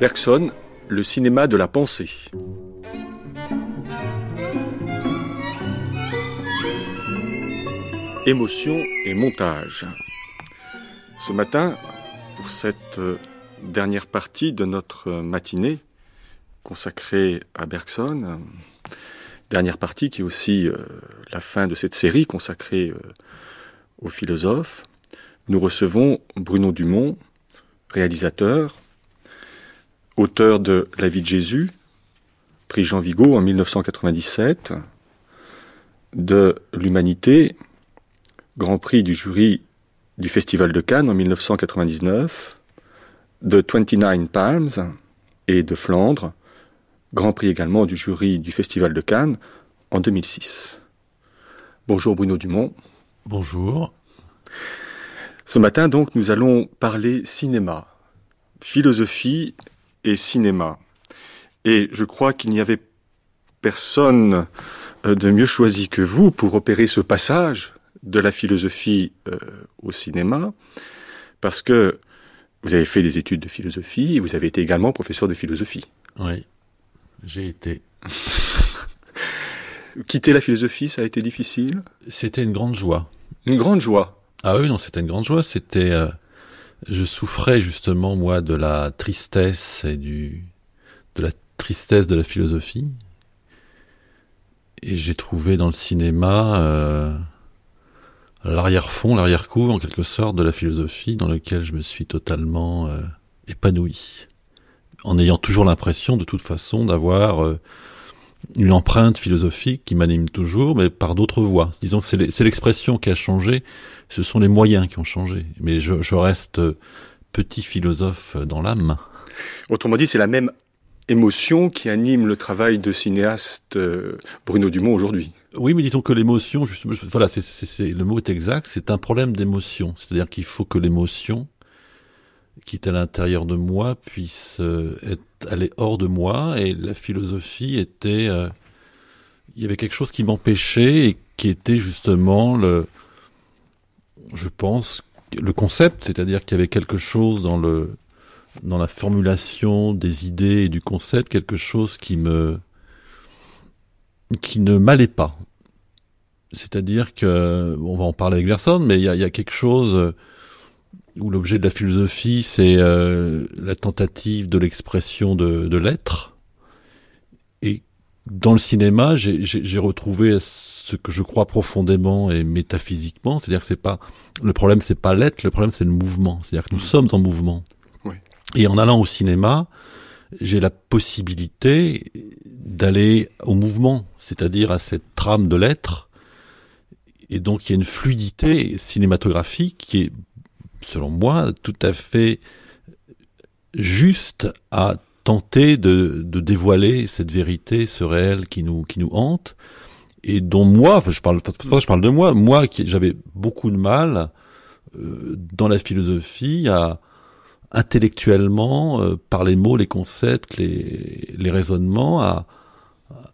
Bergson, le cinéma de la pensée. Émotion et montage. Ce matin, pour cette euh, dernière partie de notre matinée consacrée à Bergson, dernière partie qui est aussi euh, la fin de cette série consacrée euh, aux philosophes, nous recevons Bruno Dumont, réalisateur, auteur de La vie de Jésus, prix Jean Vigo en 1997, de L'Humanité, Grand Prix du jury du Festival de Cannes en 1999, de 29 Palms et de Flandre, Grand Prix également du jury du Festival de Cannes en 2006. Bonjour Bruno Dumont. Bonjour. Ce matin donc nous allons parler cinéma, philosophie et cinéma. Et je crois qu'il n'y avait personne euh, de mieux choisi que vous pour opérer ce passage de la philosophie euh, au cinéma, parce que vous avez fait des études de philosophie et vous avez été également professeur de philosophie. Oui, j'ai été. Quitter la philosophie, ça a été difficile? C'était une grande joie. Une grande joie? Ah oui, non, c'était une grande joie. C'était, euh, je souffrais justement moi de la tristesse et du, de la tristesse de la philosophie. Et j'ai trouvé dans le cinéma euh, l'arrière-fond, l'arrière-cour en quelque sorte de la philosophie dans lequel je me suis totalement euh, épanoui. En ayant toujours l'impression de toute façon d'avoir euh, une empreinte philosophique qui m'anime toujours, mais par d'autres voies. Disons que c'est l'expression qui a changé, ce sont les moyens qui ont changé. Mais je, je reste petit philosophe dans l'âme. Autrement dit, c'est la même émotion qui anime le travail de cinéaste euh, Bruno Dumont aujourd'hui. Oui, mais disons que l'émotion, voilà, c'est, le mot est exact, c'est un problème d'émotion. C'est-à-dire qu'il faut que l'émotion qui est à l'intérieur de moi puisse euh, aller hors de moi. Et la philosophie était, euh, il y avait quelque chose qui m'empêchait et qui était justement le, je pense, le concept, c'est-à-dire qu'il y avait quelque chose dans le dans la formulation des idées et du concept quelque chose qui me qui ne m'allait pas. C'est-à-dire que on va en parler avec personne, mais il y a, quelque chose où l'objet de la philosophie c'est euh, la tentative de l'expression de, de l'être. Et dans le cinéma, j'ai retrouvé ce que je crois profondément et métaphysiquement, c'est-à-dire que c'est pas le problème, c'est pas l'être, le problème c'est le mouvement. C'est-à-dire que nous mmh. sommes en mouvement. Et en allant au cinéma, j'ai la possibilité d'aller au mouvement, c'est-à-dire à cette trame de l'être. Et donc il y a une fluidité cinématographique qui est, selon moi, tout à fait juste à tenter de, de dévoiler cette vérité, ce réel qui nous, qui nous hante, et dont moi, enfin, je parle, je parle de moi, moi qui j'avais beaucoup de mal euh, dans la philosophie à, intellectuellement, euh, par les mots, les concepts, les, les raisonnements, à,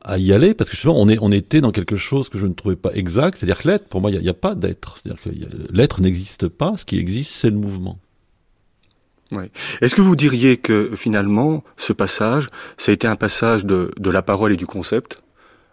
à y aller, parce que justement, on, est, on était dans quelque chose que je ne trouvais pas exact, c'est-à-dire que l'être, pour moi, il n'y a, pas d'être. C'est-à-dire que l'être n'existe pas, ce qui existe, c'est le mouvement. Est-ce que vous diriez que finalement, ce passage, ça a été un passage de, de la parole et du concept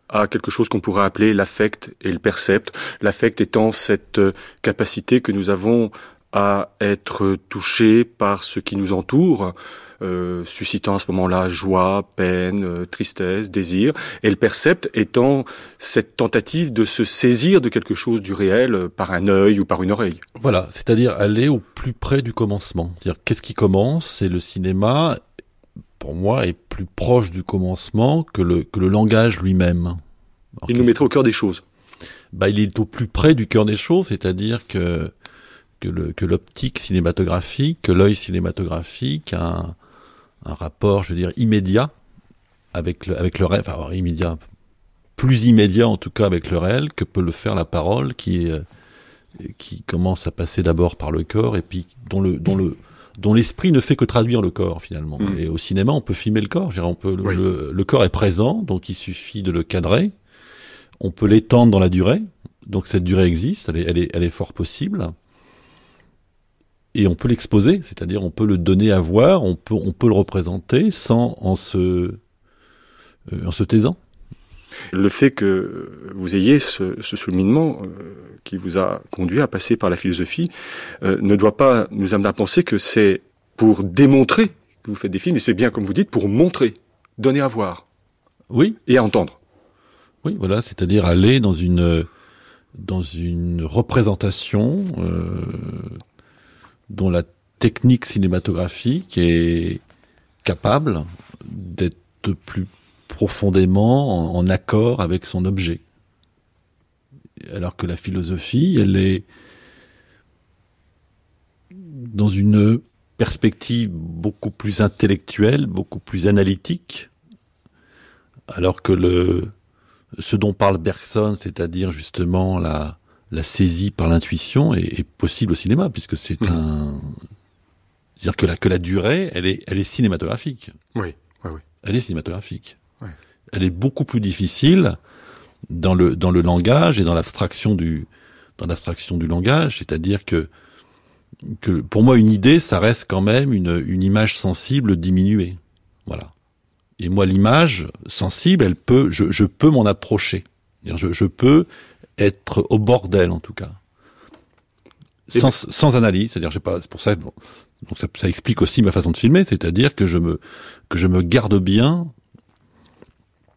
à quelque chose qu'on pourrait appeler l'affect et le percept, l'affect étant cette euh, capacité que nous avons à être touché par ce qui nous entoure, euh, suscitant à ce moment-là joie, peine, euh, tristesse, désir, et le percept étant cette tentative de se saisir de quelque chose du réel euh, par un œil ou par une oreille. Voilà, c'est-à-dire aller au plus près du commencement. Dire qu'est-ce qui commence? C'est le cinéma, pour moi, est plus proche du commencement que le, que le langage lui-même. Il nous mettrait au cœur des choses. Bah, il est au plus près du cœur des choses, c'est-à-dire que que l'optique cinématographique, que l'œil cinématographique a un, rapport, je veux dire, immédiat avec le, avec le réel, enfin immédiat, plus immédiat en tout cas avec le réel que peut le faire la parole qui est, qui commence à passer d'abord par le corps et puis dont le dont le dont l'esprit ne fait que traduire le corps finalement. Mm. Et au cinéma, on peut filmer le corps. on peut, le, le, corps est présent, donc il suffit de le cadrer. On peut l'étendre dans la durée, donc cette durée existe, elle est, elle est, elle est fort possible. Et on peut l'exposer, c'est-à-dire on peut le donner à voir, on peut, on peut le représenter sans en se, euh, en se taisant. Le fait que vous ayez ce, ce soulignement euh, qui vous a conduit à passer par la philosophie euh, ne doit pas nous amener à penser que c'est pour démontrer que vous faites des films, et c'est bien comme vous dites, pour montrer, donner à voir. Oui. Et à entendre. Oui, voilà, c'est-à-dire aller dans une dans une représentation euh, dont la technique cinématographique est capable d'être plus profondément en, accord avec son objet. Alors que la philosophie, elle est dans une perspective beaucoup plus intellectuelle, beaucoup plus analytique, alors que ce dont parle Bergson, c'est-à-dire justement la, la saisie par l'intuition, est, est, possible au cinéma, puisque c'est mmh. un... C'est-à-dire que la, que la durée, elle est, elle est cinématographique. Oui, oui, oui. Elle est cinématographique. Oui. Elle est beaucoup plus difficile dans le, dans le langage et dans l'abstraction du, dans l'abstraction du langage, c'est-à-dire que, que pour moi, une idée, ça reste quand même une, une image sensible diminuée. Voilà. Et moi, l'image sensible, elle peut, je, je peux m'en approcher. Je, je, peux être au bord d'elle, en tout cas. Sans, sans analyse, c'est-à-dire, pas, c'est pour ça, bon, donc ça, ça, explique aussi ma façon de filmer, c'est-à-dire que je me, que je me garde bien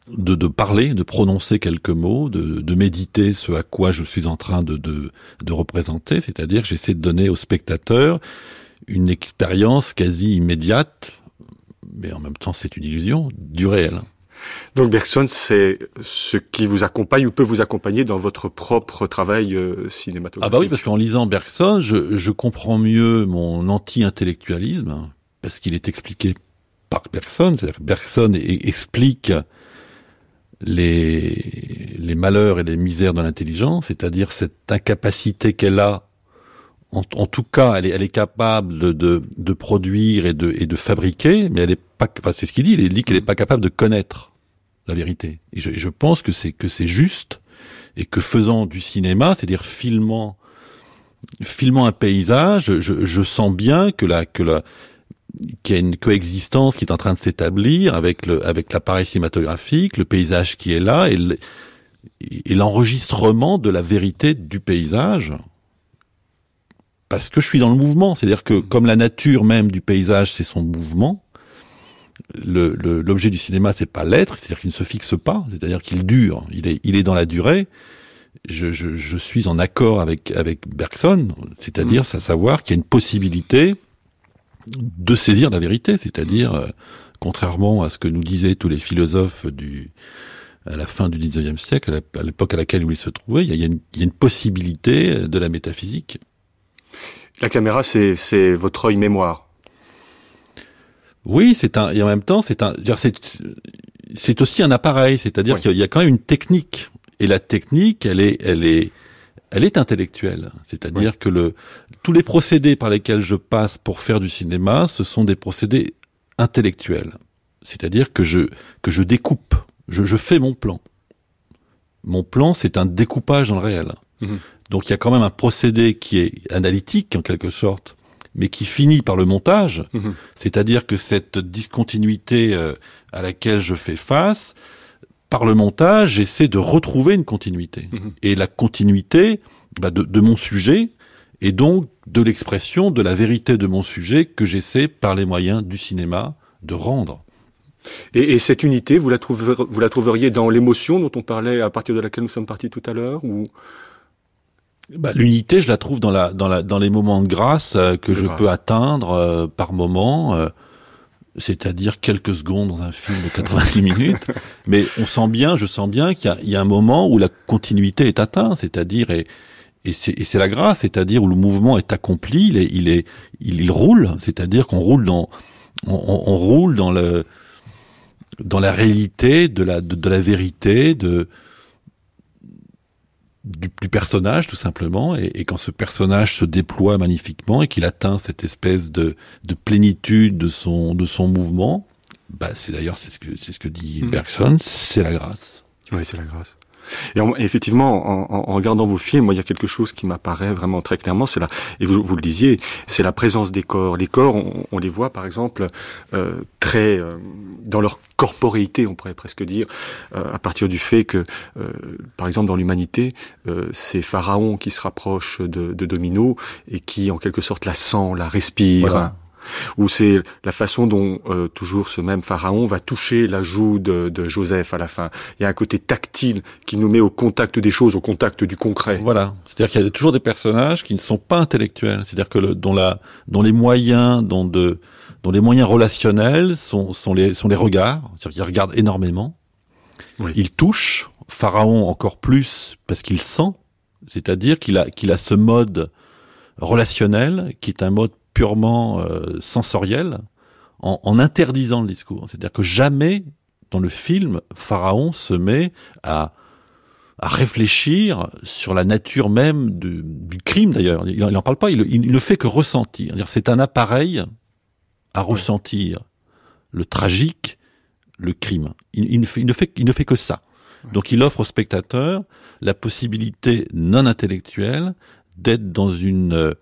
de, de parler, de prononcer quelques mots, de, de, méditer ce à quoi je suis en train de, de, de représenter, c'est-à-dire que j'essaie de donner au spectateur une expérience quasi immédiate, mais en même temps c'est une illusion, du réel. Donc Bergson, c'est ce qui vous accompagne ou peut vous accompagner dans votre propre travail euh, cinématographique. Ah bah oui, parce qu'en lisant Bergson, je, je, comprends mieux mon anti-intellectualisme, hein, parce qu'il est expliqué par Bergson. C'est-à-dire Bergson explique les, les malheurs et les misères de l'intelligence, c'est-à-dire cette incapacité qu'elle a en, en, tout cas, elle est, elle est capable de, de, de, produire et de, et de fabriquer, mais elle est pas, enfin, c'est ce qu'il dit, il dit qu'elle n'est pas capable de connaître la vérité. Et je, je pense que c'est que c'est juste et que faisant du cinéma, c'est-à-dire filmant, filmant un paysage, je, je sens bien que la, que la, qu'il y a une coexistence qui est en train de s'établir avec le, avec l'appareil cinématographique, le paysage qui est là et, le, et l'enregistrement de la vérité du paysage parce que je suis dans le mouvement. C'est-à-dire que comme la nature même du paysage, c'est son mouvement, l'objet du cinéma, c'est pas l'être, c'est-à-dire qu'il ne se fixe pas, c'est-à-dire qu'il dure, il est, il est dans la durée. Je, je, je suis en accord avec, avec Bergson, c'est-à-dire mmh. savoir qu'il y a une possibilité de saisir la vérité, c'est-à-dire, euh, contrairement à ce que nous disaient tous les philosophes du, à la fin du 19e siècle, à l'époque à laquelle il se trouvait, il y, a une, il y a une possibilité de la métaphysique. La caméra, c'est votre œil mémoire. Oui, c'est un et en même temps, c'est un, c'est aussi un appareil, c'est-à-dire oui. qu'il y a quand même une technique et la technique, elle est, elle est, elle est intellectuelle. C'est-à-dire oui. que le tous les procédés par lesquels je passe pour faire du cinéma, ce sont des procédés intellectuels. C'est-à-dire que je que je découpe, je, je fais mon plan. Mon plan, c'est un découpage dans le réel. Mmh. Donc il y a quand même un procédé qui est analytique en quelque sorte, mais qui finit par le montage. Mmh. C'est-à-dire que cette discontinuité euh, à laquelle je fais face, par le montage, j'essaie de retrouver une continuité. Mmh. Et la continuité bah, de, de, mon sujet, et donc de l'expression de la vérité de mon sujet que j'essaie, par les moyens du cinéma, de rendre. Et, et cette unité, vous la, vous la trouveriez dans l'émotion dont on parlait à partir de laquelle nous sommes partis tout à l'heure ou bah, L'unité, je la trouve dans, la, dans, la, dans les moments de grâce euh, que de je grâce. peux atteindre euh, par moment, euh, c'est-à-dire quelques secondes dans un film de 86 minutes. Mais on sent bien, je sens bien qu'il y, y, a un moment où la continuité est atteinte, c'est-à-dire et, et c'est la grâce, c'est-à-dire où le mouvement est accompli, il est, il, est, il, il roule, c'est-à-dire qu'on roule dans, on, on, roule dans le, dans la réalité de la, de, de la vérité, de, du, du, personnage tout simplement et, et, quand ce personnage se déploie magnifiquement et qu'il atteint cette espèce de, de, plénitude de son de son mouvement bah c'est d'ailleurs c'est ce que c'est ce que dit mmh. Bergson c'est la grâce oui c'est la grâce Et, effectivement, en, en, regardant vos films, moi, il y a quelque chose qui m'apparaît vraiment très clairement. C'est là, et vous, vous le disiez, c'est la présence des corps. Les corps, on, on les voit, par exemple, euh, très euh, dans leur corporéité, on pourrait presque dire, euh, à partir du fait que, euh, par exemple, dans l'humanité, c'est Pharaon qui se rapproche de, de Domino et qui, en quelque sorte, la sent, la respire ou c'est la façon dont euh, toujours ce même pharaon va toucher la joue de, de, Joseph à la fin. Il y a un côté tactile qui nous met au contact des choses, au contact du concret. Voilà, c'est-à-dire qu'il y a toujours des personnages qui ne sont pas intellectuels, c'est-à-dire que le, dont, la, dont les moyens, dont, de, dont les moyens relationnels sont, sont, les, sont les regards, c'est-à-dire qu'ils regardent énormément, oui. il touche, Pharaon encore plus parce qu'il sent, c'est-à-dire qu'il a, qu'il a ce mode relationnel qui est un mode purement euh, sensoriel en, en, interdisant le discours. C'est-à-dire que jamais dans le film, Pharaon se met à, à réfléchir sur la nature même du, du crime d'ailleurs. Il n'en parle pas, il, il, ne fait que ressentir. C'est un appareil à ressentir le tragique, le crime. Il, il, ne, fait, il, ne, fait, il ne fait que ça. Donc il offre au spectateur la possibilité non intellectuelle d'être dans une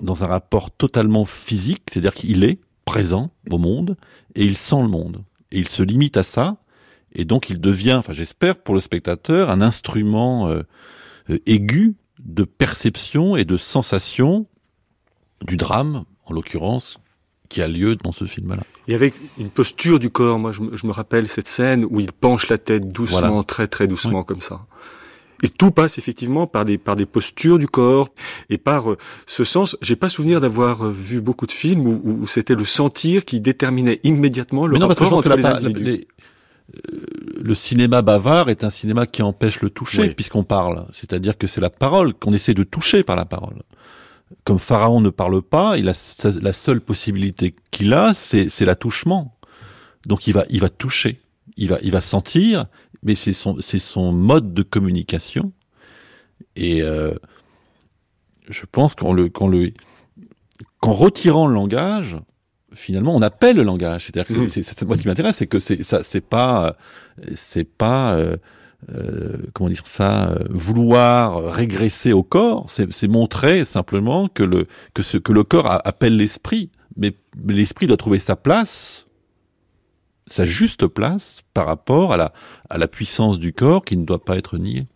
dans un rapport totalement physique, c'est-à-dire qu'il est présent au monde et il sent le monde. Et il se limite à ça, et donc il devient, enfin j'espère pour le spectateur, un instrument euh, euh, aigu de perception et de sensation du drame, en l'occurrence, qui a lieu dans ce film-là. Et avec une posture du corps, moi je, je, me rappelle cette scène où il penche la tête doucement, voilà. très très doucement oui. comme ça. Et tout passe effectivement par des par des postures du corps et par euh, ce sens. J'ai pas souvenir d'avoir euh, vu beaucoup de films où, où c'était le sentir qui déterminait immédiatement le Mais non, rapport parce que je pense entre que la, les euh, le cinéma bavard est un cinéma qui empêche le toucher Oui. puisqu'on parle. C'est-à-dire que c'est la parole qu'on essaie de toucher par la parole. Comme Pharaon ne parle pas, il a sa- la seule possibilité qu'il a, c'est c'est l'attouchement. Donc il va il va toucher, il va il va sentir, mais c'est son c'est son mode de communication. Et euh, je pense qu'en le qu'en le qu'en retirant le langage, finalement, on appelle le langage. C'est-à-dire que Mhm. c'est, c'est- c'est- moi ce qui m'intéresse, c'est que c'est ça, c'est pas, c'est pas, euh, euh, comment dire ça, euh, vouloir régresser au corps. C'est, c'est montrer simplement que le que ce que le corps a- appelle l'esprit, mais, mais l'esprit doit trouver sa place, sa juste place par rapport à la à la puissance du corps qui ne doit pas être niée.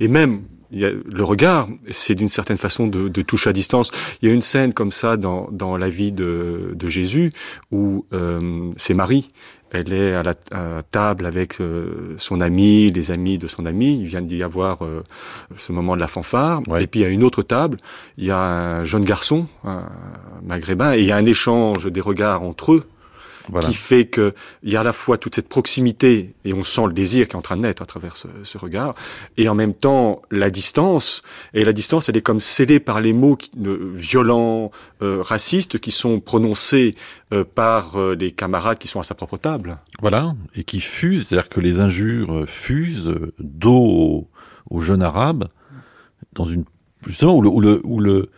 Et même, il y a, le regard, c'est d'une certaine façon de, de touche à distance. Il y a une scène comme ça dans, dans la vie de, de Jésus où euh, c'est Marie. Elle est à la à table avec euh, son ami, les amis de son ami. Il vient d'y avoir euh, ce moment de la fanfare. Ouais. Et puis il y a une autre table. Il y a un jeune garçon, un maghrébin, et il y a un échange des regards entre eux Voilà. qui fait que il y a à la fois toute cette proximité et on sent le désir qui est en train de naître à travers ce, ce regard et en même temps la distance et la distance elle est comme scellée par les mots qui, euh, violents euh, racistes qui sont prononcés euh, par euh, les camarades qui sont à sa propre table Voilà, et qui fusent, c'est-à-dire que les injures euh, fusent euh, dos au, au jeune arabe, dans une justement où le, où le, où le,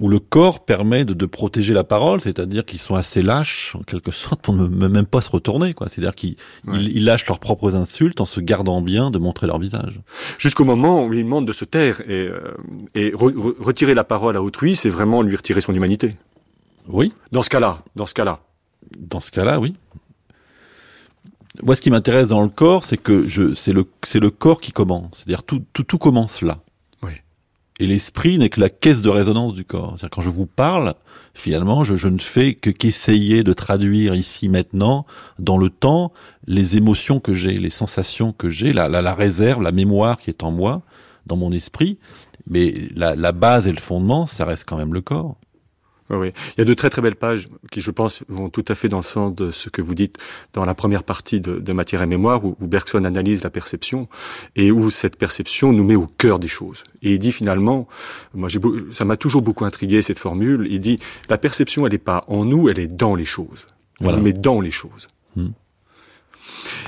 où le corps permet de, de protéger la parole, c'est-à-dire qu'ils sont assez lâches en quelque sorte pour ne même pas se retourner, quoi. C'est-à-dire qu'ils Ouais. ils, ils lâchent leurs propres insultes en se gardant bien de montrer leur visage. jusqu'au moment où il demande de se taire et, euh, et re- re- retirer la parole à autrui c'est vraiment lui retirer son humanité Oui, dans ce cas-là dans ce cas-là dans ce cas-là, oui. Moi, ce qui m'intéresse dans le corps, c'est que je, c'est le, c'est le corps qui commence. C'est-à-dire tout, tout, tout commence là. Et l'esprit n'est que la caisse de résonance du corps. C'est-à-dire quand je vous parle, finalement, je, ne fais que qu'essayer de traduire ici maintenant, dans le temps, les émotions que j'ai, les sensations que j'ai, la, réserve, la mémoire qui est en moi, dans mon esprit. Mais la base et le fondement, ça reste quand même le corps. Oui, oui. Il y a de très très belles pages qui, je pense, vont tout à fait dans le sens de ce que vous dites dans la première partie de, de Matière et Mémoire, où, où Bergson analyse la perception et où cette perception nous met au cœur des choses. Et il dit finalement, moi, j'ai, ça m'a toujours beaucoup intrigué cette formule. Il dit la perception, elle n'est pas en nous, elle est dans les choses. Elle Voilà. nous met dans les choses. Hmm.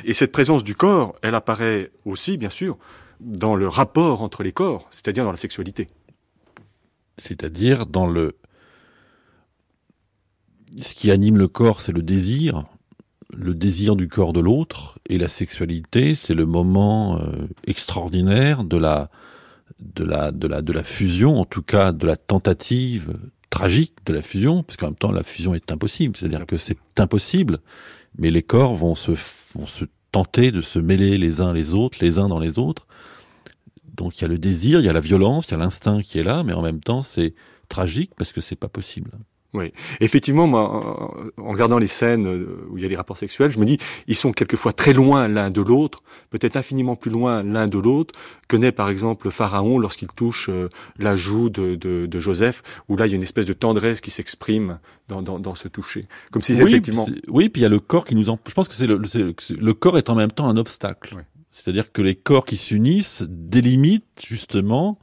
Et cette présence du corps, elle apparaît aussi, bien sûr, dans le rapport entre les corps, c'est-à-dire dans la sexualité. C'est-à-dire dans le... Ce qui anime le corps, c'est le désir. le désir du corps de l'autre et la sexualité, c'est le moment euh, extraordinaire de la, de, la, de, la, de la fusion, en tout cas de la tentative tragique de la fusion, parce qu'en même temps la fusion est impossible, c'est-à-dire que c'est impossible, mais les corps vont se, vont se tenter de se mêler les uns les autres, les uns dans les autres. Donc il y a le désir, il y a la violence, il y a l'instinct qui est là, mais en même temps c'est tragique parce que c'est pas possible. Oui, effectivement, moi, en regardant les scènes euh, où il y a les rapports sexuels, je me dis, ils sont quelquefois très loin l'un de l'autre, peut-être infiniment plus loin l'un de l'autre que n'est par exemple le Pharaon lorsqu'il touche euh, la joue de, de, de, Joseph, où là il y a une espèce de tendresse qui s'exprime dans, dans, dans, ce toucher, comme si oui, effectivement. Oui, puis il y a le corps qui nous en. Je pense que c'est le, le, corps est en même temps un obstacle. C'est-à-dire que les corps qui s'unissent délimitent justement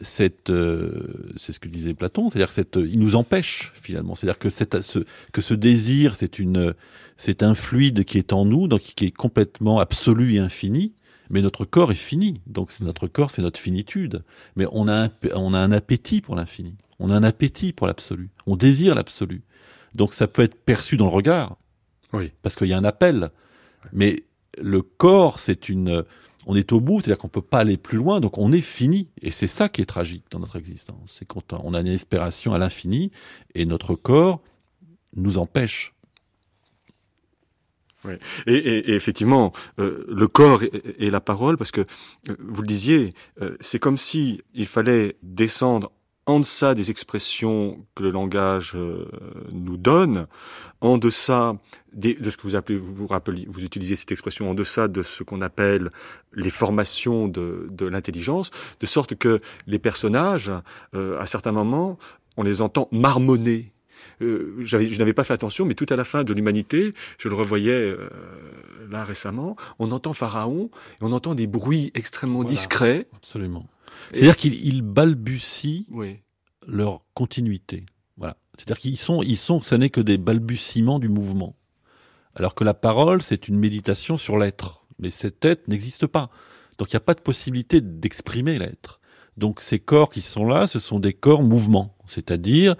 cette, euh, c'est ce que disait Platon, c'est-à-dire que cette, il nous empêche finalement, c'est-à-dire que cette, ce, que ce désir, c'est une, c'est un fluide qui est en nous, donc qui est complètement absolu et infini, mais notre corps est fini, donc c'est notre corps, c'est notre finitude, mais on a un, on a un appétit pour l'infini, on a un appétit pour l'absolu, on désire l'absolu, donc ça peut être perçu dans le regard, oui, parce qu'il y a un appel, mais le corps, c'est une on est au bout, c'est-à-dire qu'on ne peut pas aller plus loin, donc on est fini. Et c'est ça qui est tragique dans notre existence. C'est quand on a une espération à l'infini et notre corps nous empêche. Oui. Et, effectivement, euh, le corps et, la parole, parce que euh, vous le disiez, euh, c'est comme si il fallait descendre en deçà des expressions que le langage euh, nous donne, en deçà de ce que vous appelez, vous, rappelez, vous utilisez cette expression, en deçà de ce qu'on appelle les formations de, l'intelligence, de sorte que les personnages, euh, à certains moments, on les entend marmonner. Euh, je n'avais pas fait attention, mais tout à la fin de l'humanité, je le revoyais là récemment, on entend Pharaon, et on entend des bruits extrêmement discrets. Absolument. C'est-à-dire qu'ils balbutient leur continuité. Voilà. C'est-à-dire qu'ils sont, ils sont, ce n'est que des balbutiements du mouvement. Alors que la parole, c'est une méditation sur l'être. Mais cet être n'existe pas. Donc il n'y a pas de possibilité d'exprimer l'être. Donc ces corps qui sont là, ce sont des corps mouvements. C'est-à-dire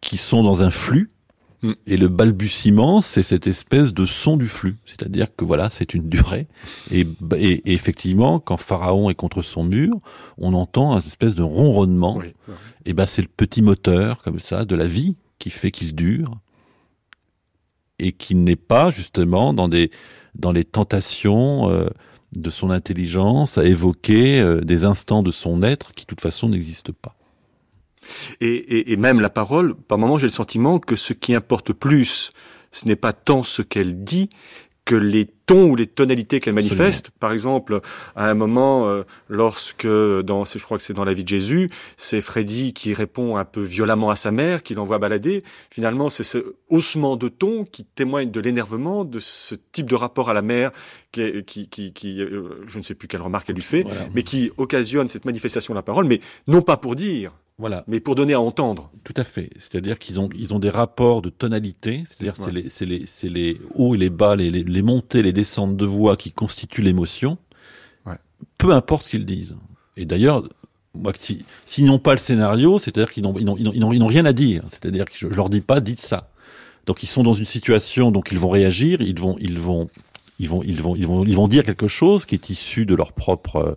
qui sont dans un flux Mm. Et le balbutiement, c'est cette espèce de son du flux. C'est-à-dire que voilà, c'est une durée. Et, effectivement, quand Pharaon est contre son mur, on entend une espèce de ronronnement. Et ben, c'est le petit moteur, comme ça, de la vie qui fait qu'il dure. Et qui n'est pas, justement, dans des, dans les tentations, euh, de son intelligence à évoquer euh, des instants de son être qui, de toute façon, n'existent pas. Et, même la parole, par moments, j'ai le sentiment que ce qui importe plus, ce n'est pas tant ce qu'elle dit que les tons ou les tonalités qu'elle manifeste. Par exemple, à un moment, euh, lorsque, dans, je crois que c'est dans la vie de Jésus, c'est Freddy qui répond un peu violemment à sa mère, qui l'envoie balader. Finalement, c'est ce haussement de ton qui témoigne de l'énervement, de ce type de rapport à la mère, qui, qui, qui, euh, je ne sais plus quelle remarque elle lui fait, mais qui occasionne cette manifestation de la parole, mais non pas pour dire, voilà. Mais pour donner à entendre. Tout à fait. C'est-à-dire qu'ils ont, ils ont des rapports de tonalité. C'est-à-dire c'est les, c'est les, c'est les hauts et les bas, les, les, montées, les descentes de voix qui constituent l'émotion. Ouais. Peu importe ce qu'ils disent. Et d'ailleurs, moi, s'ils n'ont pas le scénario, c'est-à-dire qu'ils n'ont, ils n'ont, ils n'ont, ils n'ont rien à dire. C'est-à-dire que je, je leur dis pas, dites ça. Donc ils sont dans une situation, donc ils vont réagir, ils vont, ils vont ils vont, ils vont, ils vont, ils vont dire quelque chose qui est issu de leur propre, euh,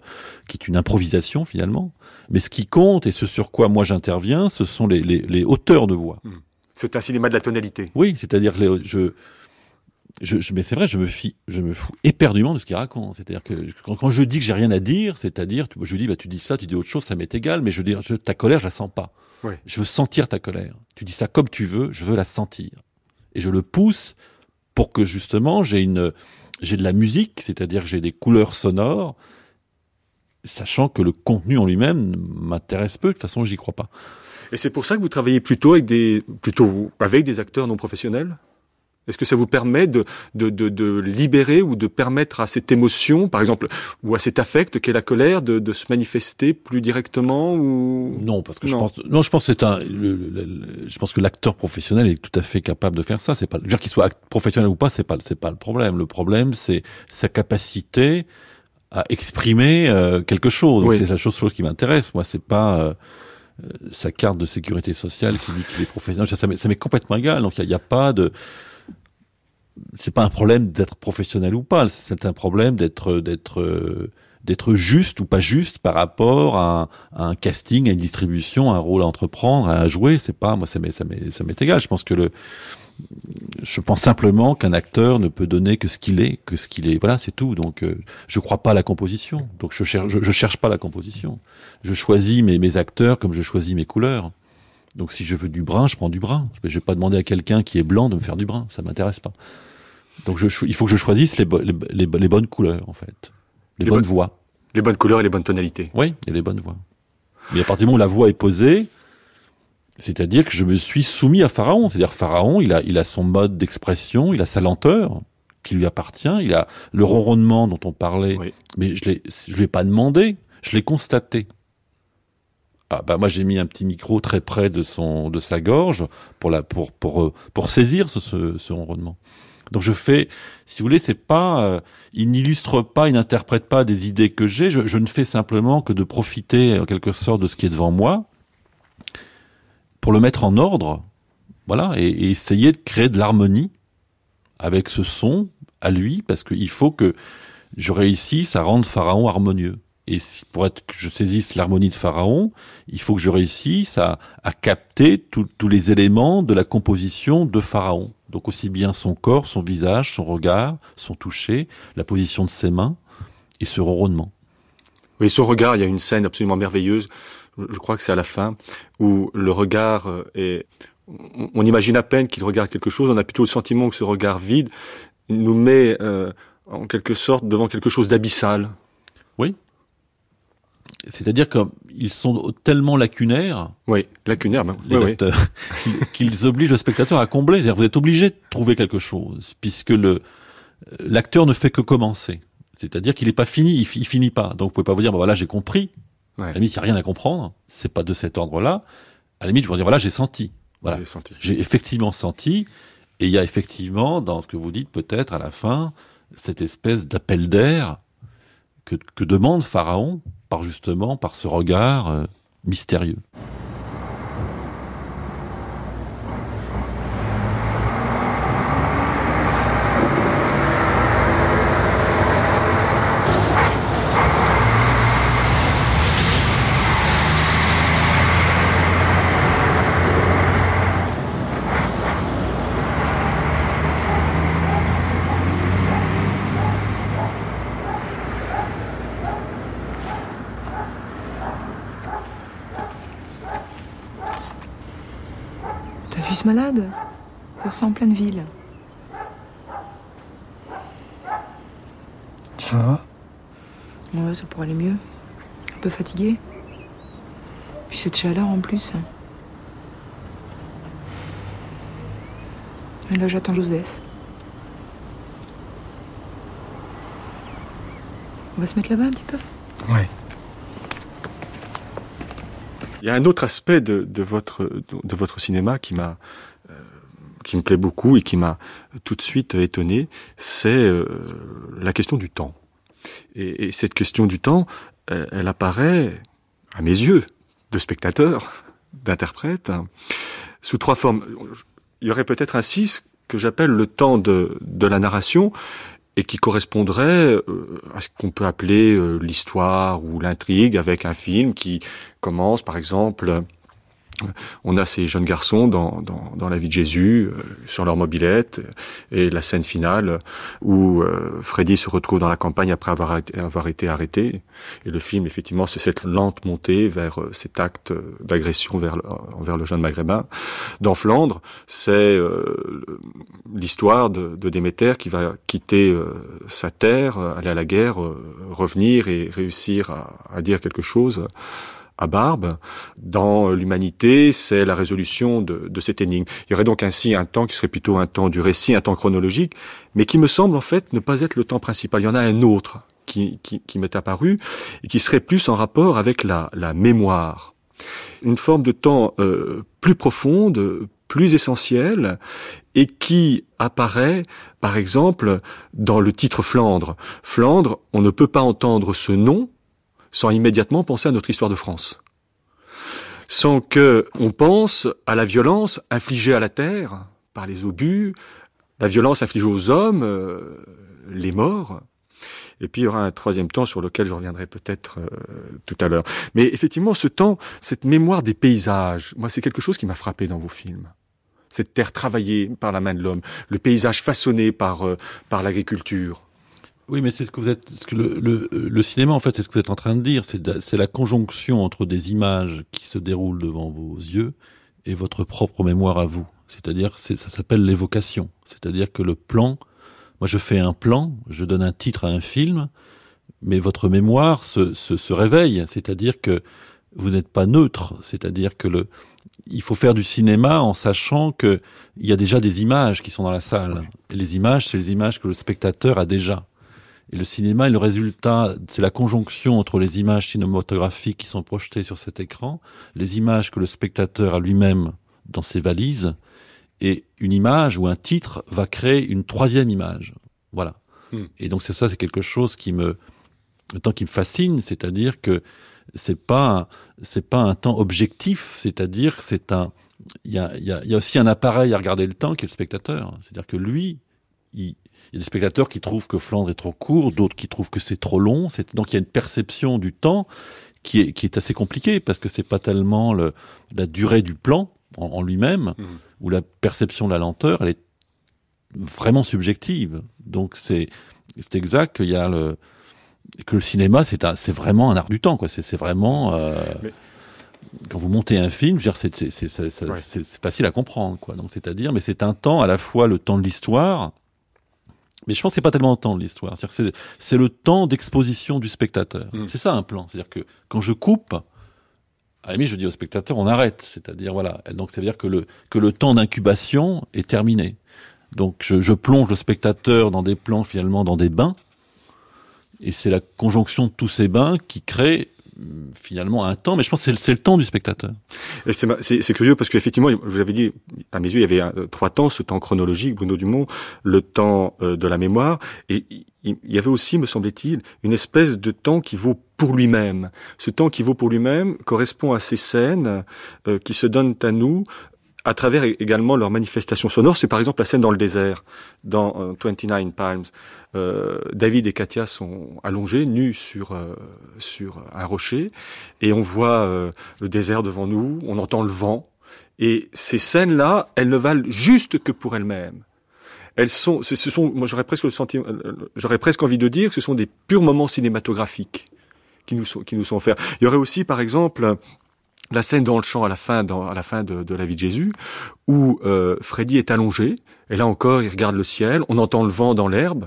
qui est une improvisation finalement. Mais ce qui compte et ce sur quoi moi j'interviens, ce sont les, les, les, hauteurs de voix. Hmm. C'est un cinéma de la tonalité. Oui, c'est-à-dire que je, je, je, mais c'est vrai, je me fie, je me fous éperdument de ce qu'il raconte. C'est-à-dire que quand, quand, je dis que j'ai rien à dire, c'est-à-dire, je lui dis, bah, tu dis ça, tu dis autre chose, ça m'est égal, mais je dis, ta colère, je la sens pas. Je veux sentir ta colère. Tu dis ça comme tu veux, je veux la sentir. Et je le pousse pour que justement j'ai une, j'ai de la musique, c'est-à-dire que j'ai des couleurs sonores, sachant que le contenu en lui-même m'intéresse peu, de toute façon, j'y crois pas. Et c'est pour ça que vous travaillez plutôt avec des, plutôt avec des acteurs non professionnels? Est-ce que ça vous permet de, de, de, de, libérer ou de permettre à cette émotion, par exemple, ou à cet affect qu'est la colère, de, de se manifester plus directement ou? Non, parce que je pense, non, je pense que c'est un, je pense que l'acteur professionnel est tout à fait capable de faire ça. C'est pas, dire qu'il soit professionnel ou pas, c'est pas, c'est pas le problème. Le problème, c'est sa capacité à exprimer euh, quelque chose. C'est la chose, chose qui m'intéresse. Moi, c'est pas euh, euh, sa carte de sécurité sociale qui dit qu'il est professionnel. Ça, ça m'est complètement égal. Donc, il n'y a, a, pas de c'est pas un problème d'être professionnel ou pas, c'est un problème d'être d'être d'être juste ou pas juste par rapport à un, casting, à une distribution, à un rôle à entreprendre, à jouer. C'est pas moi, ça m'est ça m'est ça m'est égal. Je pense que le je pense simplement qu'un acteur ne peut donner que ce qu'il est, que ce qu'il est. Voilà, c'est tout. Donc, euh, je crois pas à la composition. Donc, je cherche, je, cherche pas la composition. Je choisis mes, mes acteurs comme je choisis mes couleurs. Donc, si je veux du brun, je prends du brun. Je vais pas demander à quelqu'un qui est blanc de me faire du brun. Ça m'intéresse pas. Donc, je, il faut que je choisisse les, les, les, bonnes couleurs, en fait. Les, bonnes, voix. Les bonnes couleurs et les bonnes tonalités. Oui, et les bonnes voix. Mais à partir du moment où la voix est posée, c'est-à-dire que je me suis soumis à Pharaon. C'est-à-dire Pharaon, il a, il a son mode d'expression, il a sa lenteur qui lui appartient, il a le ronronnement dont on parlait, mais je l'ai, je lui ai pas demandé, je l'ai constaté. Ah bah moi j'ai mis un petit micro très près de son de sa gorge pour la pour pour euh, pour saisir ce, ce, ronronnement. Donc je fais, si vous voulez, c'est pas, euh, il n'illustre pas, il n'interprète pas des idées que j'ai. Je, je, ne fais simplement que de profiter en quelque sorte de ce qui est devant moi pour le mettre en ordre, voilà, et, essayer de créer de l'harmonie avec ce son à lui, parce qu'il faut que je réussisse à rendre Pharaon harmonieux. Et pour être que je saisisse l'harmonie de Pharaon, il faut que je réussisse à, capter tous les éléments de la composition de Pharaon. Donc aussi bien son corps, son visage, son regard, son toucher, la position de ses mains et ce ronronnement. Oui, son regard, il y a une scène absolument merveilleuse je crois que c'est à la fin, où le regard euh, est... On imagine à peine qu'il regarde quelque chose, on a plutôt le sentiment que ce regard vide nous met euh, en quelque sorte devant quelque chose d'abyssal. Oui. C'est-à-dire qu'ils sont tellement lacunaires. Oui, lacunaires, ben, les acteurs, qu'ils obligent le spectateur à combler. C'est-à-dire vous êtes obligé de trouver quelque chose, puisque le l'acteur ne fait que commencer. C'est-à-dire qu'il n'est pas fini, il, il, finit pas. Donc vous pouvez pas vous dire, bon voilà, j'ai compris, à la limite, il n'y a rien à comprendre. C'est pas de cet ordre-là. À la limite, je vais dire, voilà, j'ai senti. Voilà. J'ai effectivement senti. Et il y a effectivement, dans ce que vous dites, peut-être à la fin, cette espèce d'appel d'air que, que, demande Pharaon par justement, par ce regard euh, mystérieux. Malade Faire ça en pleine ville. Ça va? Ouais, ça pourrait aller mieux. Un peu fatigué. Puis cette chaleur en plus. Et là, j'attends Joseph. On va se mettre là-bas un petit peu? Ouais. Il y a un autre aspect de, votre, cinéma qui m'a euh, qui me plaît beaucoup et qui m'a tout de suite étonné, c'est euh, la question du temps. Et, cette question du temps, elle, apparaît, à mes yeux, de spectateur, d'interprète, sous trois formes. Il y aurait peut-être ainsi ce que j'appelle le temps de la narration, et qui correspondrait euh, à ce qu'on peut appeler euh, l'histoire ou l'intrigue avec un film qui commence par exemple on a ces jeunes garçons dans, dans, dans la vie de Jésus, euh, sur leur mobilette, et la scène finale où euh, Freddy se retrouve dans la campagne après avoir, été arrêté. Et le film, effectivement, c'est cette lente montée vers euh, cet acte d'agression vers, envers le jeune maghrébin. Dans Flandre, c'est l'histoire de, de, Déméter qui va quitter sa terre, aller à la guerre, revenir et réussir à, à dire quelque chose à Barbe. Dans l'humanité, c'est la résolution de, de, cette énigme. Il y aurait donc ainsi un temps qui serait plutôt un temps du récit, un temps chronologique, mais qui me semble en fait ne pas être le temps principal. Il y en a un autre qui, qui, qui m'est apparu et qui serait plus en rapport avec la, la mémoire. Une forme de temps euh, plus profonde, plus essentielle, et qui apparaît, par exemple, dans le titre Flandre. Flandre, on ne peut pas entendre ce nom sans immédiatement penser à notre histoire de France. Sans que on pense à la violence infligée à la terre par les obus, la violence infligée aux hommes, euh, les morts. Et puis il y aura un troisième temps sur lequel je reviendrai peut-être euh, tout à l'heure. Mais effectivement, ce temps, cette mémoire des paysages, moi c'est quelque chose qui m'a frappé dans vos films. Cette terre travaillée par la main de l'homme, le paysage façonné par, euh, par l'agriculture. Oui, mais c'est ce que vous êtes, ce que le, le, le cinéma en fait, c'est ce que vous êtes en train de dire, c'est la conjonction entre des images qui se déroulent devant vos yeux et votre propre mémoire à vous. C'est-à-dire, ça s'appelle l'évocation. C'est-à-dire que le plan, moi je fais un plan, je donne un titre à un film, mais votre mémoire se, se, se réveille. C'est-à-dire que vous n'êtes pas neutre. C'est-à-dire que le, il faut faire du cinéma en sachant que il y a déjà des images qui sont dans la salle. Et les images, c'est les images que le spectateur a déjà. Et le cinéma est le résultat, c'est la conjonction entre les images cinématographiques qui sont projetées sur cet écran, les images que le spectateur a lui-même dans ses valises, et une image ou un titre va créer une troisième image. Voilà. Hmm. Et donc c'est ça, c'est quelque chose qui me, le temps qui me fascine, c'est-à-dire que c'est pas, c'est pas un temps objectif, c'est-à-dire que c'est un, il y a, y, a, y a aussi un appareil à regarder le temps qui est le spectateur. C'est-à-dire que lui, il, il y a des spectateurs qui trouvent que Flandre est trop court, d'autres qui trouvent que c'est trop long. Donc il y a une perception du temps qui est, qui est assez compliquée parce que c'est pas tellement le, la durée du plan en, lui-même mmh. ou la perception de la lenteur, elle est vraiment subjective. Donc c'est exact qu'il y a le que le cinéma c'est vraiment un art du temps quoi. C'est vraiment euh, quand vous montez un film, c'est facile à comprendre quoi. Donc c'est-à-dire mais c'est un temps à la fois le temps de l'histoire mais je pense que c'est pas tellement le temps de l'histoire. C'est, c'est le temps d'exposition du spectateur. Mm. C'est ça un plan. C'est-à-dire que quand je coupe, à la je dis au spectateur, on arrête. C'est-à-dire, voilà. Donc, ça veut dire que le, que le temps d'incubation est terminé. Donc, je, je plonge le spectateur dans des plans, finalement, dans des bains. Et c'est la conjonction de tous ces bains qui crée finalement un temps, mais je pense que c'est le temps du spectateur. C'est curieux parce qu'effectivement, je vous avais dit, à mes yeux, il y avait trois temps, ce temps chronologique, Bruno Dumont, le temps euh, de la mémoire, et il y avait aussi, me semblait-il, une espèce de temps qui vaut pour lui-même. Ce temps qui vaut pour lui-même correspond à ces scènes euh, qui se donnent à nous à travers également leurs manifestations sonores. C'est par exemple la scène dans le désert, dans 29 euh, Palms. Euh, David et Katia sont allongés, nus sur, euh, sur un rocher, et on voit le désert devant nous, on entend le vent, et ces scènes-là, elles ne valent juste que pour elles-mêmes. Elles sont, ce sont, moi j'aurais presque le sentiment, j'aurais presque envie de dire que ce sont des purs moments cinématographiques qui nous sont, qui nous sont offerts. Il y aurait aussi, par exemple, la scène dans le champ à la fin, dans, à la fin de, de la vie de Jésus, où euh, Freddy est allongé, et là encore, il regarde le ciel, on entend le vent dans l'herbe,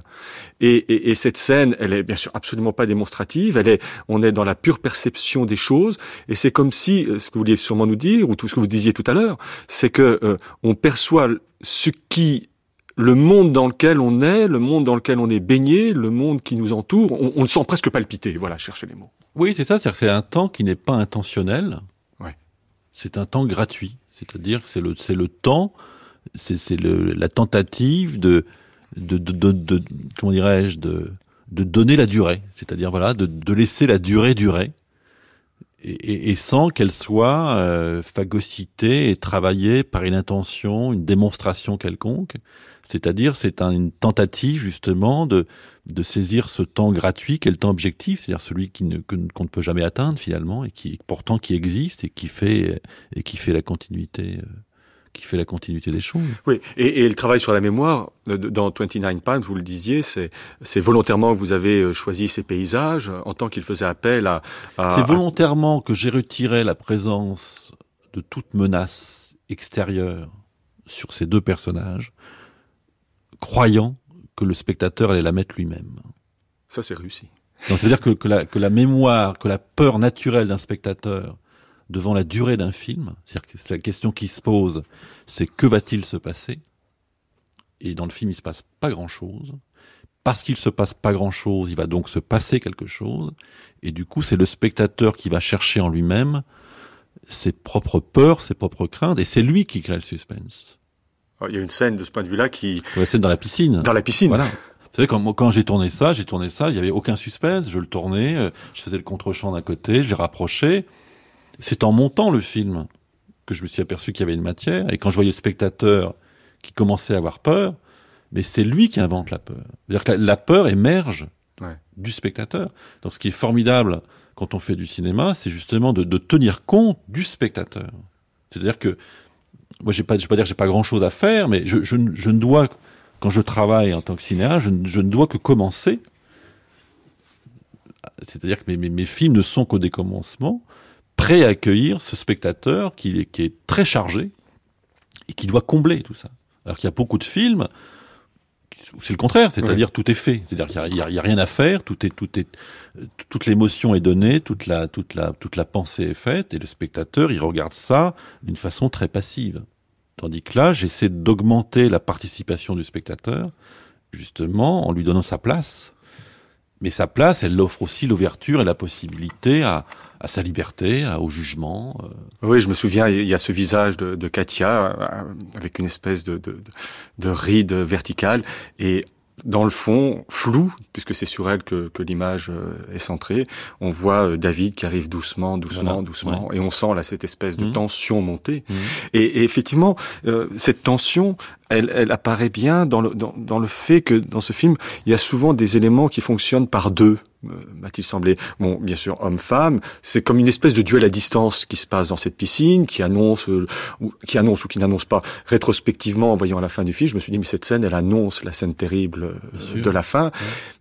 et, et, et, cette scène, elle est bien sûr absolument pas démonstrative, elle est, on est dans la pure perception des choses, et c'est comme si, euh, ce que vous vouliez sûrement nous dire, ou tout ce que vous disiez tout à l'heure, c'est que euh, on perçoit ce qui le monde dans lequel on est, le monde dans lequel on est baigné, le monde qui nous entoure, on, on le sent presque palpiter. Voilà, chercher les mots. Oui, c'est ça, c'est-à-dire que c'est un temps qui n'est pas intentionnel, c'est un temps gratuit. C'est-à-dire que c'est le, le temps, c'est, la tentative de, de, de, de, comment dirais-je, de, de donner la durée. C'est-à-dire, voilà, de, de laisser la durée durer. Et, sans qu'elle soit euh, phagocytée et travaillée par une intention, une démonstration quelconque. C'est-à-dire, c'est une tentative justement de, de saisir ce temps gratuit qui est le temps objectif, c'est-à-dire celui qui ne, qu'on ne peut jamais atteindre finalement et qui pourtant qui existe et qui fait et qui fait la continuité euh, qui fait la continuité des choses. Oui, et, et le travail sur la mémoire, euh, dans 29 Palms, vous le disiez, c'est, c'est volontairement que vous avez euh, choisi ces paysages en tant qu'il faisait appel à... à c'est volontairement que j'ai retiré la présence de toute menace extérieure sur ces deux personnages, croyant que le spectateur allait la mettre lui-même. Ça, c'est réussi. Donc, ça veut dire que, que, la, que la mémoire, que la peur naturelle d'un spectateur devant la durée d'un film, c'est-à-dire que la question qui se pose, c'est que va-t-il se passer? Et dans le film, il se passe pas grand-chose. Parce qu'il se passe pas grand-chose, il va donc se passer quelque chose. Et du coup, c'est le spectateur qui va chercher en lui-même ses propres peurs, ses propres craintes, et c'est lui qui crée le suspense. Il y a une scène de ce point de vue-là qui... La scène dans la piscine. Dans la piscine. Voilà. Vous savez, quand, quand j'ai tourné ça, j'ai tourné ça, il y avait aucun suspense, je le tournais, euh, je faisais le contre-champ d'un côté, je les rapprochais. C'est en montant le film que je me suis aperçu qu'il y avait une matière, et quand je voyais le spectateur qui commençait à avoir peur, mais c'est lui qui invente la peur. C'est-à-dire que la, la peur émerge Ouais. du spectateur. Donc ce qui est formidable quand on fait du cinéma, c'est justement de, de tenir compte du spectateur. C'est-à-dire que moi, j'ai pas, je vais pas dire que j'ai pas grand-chose à faire, mais je, je, ne- je ne dois, quand je travaille en tant que cinéaste, je, ne- je ne dois que commencer. C'est-à-dire que mes, mes, mes films ne sont qu'au décommencement, prêts à accueillir ce spectateur qui, est- qui est très chargé et qui doit combler tout ça. Alors qu'il y a beaucoup de films où c'est le contraire, c'est-à-dire tout est fait, c'est-à-dire qu'il n'y a, rien à faire, tout est, tout est, toute l'émotion est donnée, toute la, toute la, toute la pensée est faite, et le spectateur, il regarde ça d'une façon très passive. Tandis que là, j'essaie d'augmenter la participation du spectateur, justement, en lui donnant sa place. Mais sa place, elle offre aussi l'ouverture et la possibilité à, sa liberté, au jugement. euh, Oui, je me souviens, il y a ce visage de, Katia euh, avec une espèce de, de, de ride verticale et dans le fond, flou, puisque c'est sur elle que, que l'image euh, est centrée, on voit euh, David qui arrive doucement, doucement, Voilà, doucement, et on sent là cette espèce de Mhm. tension montée. Mhm. Et, et effectivement, euh, cette tension, elle, elle apparaît bien dans le, dans, dans le fait que dans ce film, il y a souvent des éléments qui fonctionnent par deux, euh, m'a-t-il semblé. Bon, bien sûr, homme-femme, c'est comme une espèce de duel à distance qui se passe dans cette piscine, qui annonce, euh, ou, qui annonce ou qui n'annonce pas. Rétrospectivement, en voyant la fin du film, je me suis dit, mais cette scène, elle annonce la scène terrible euh, de la fin.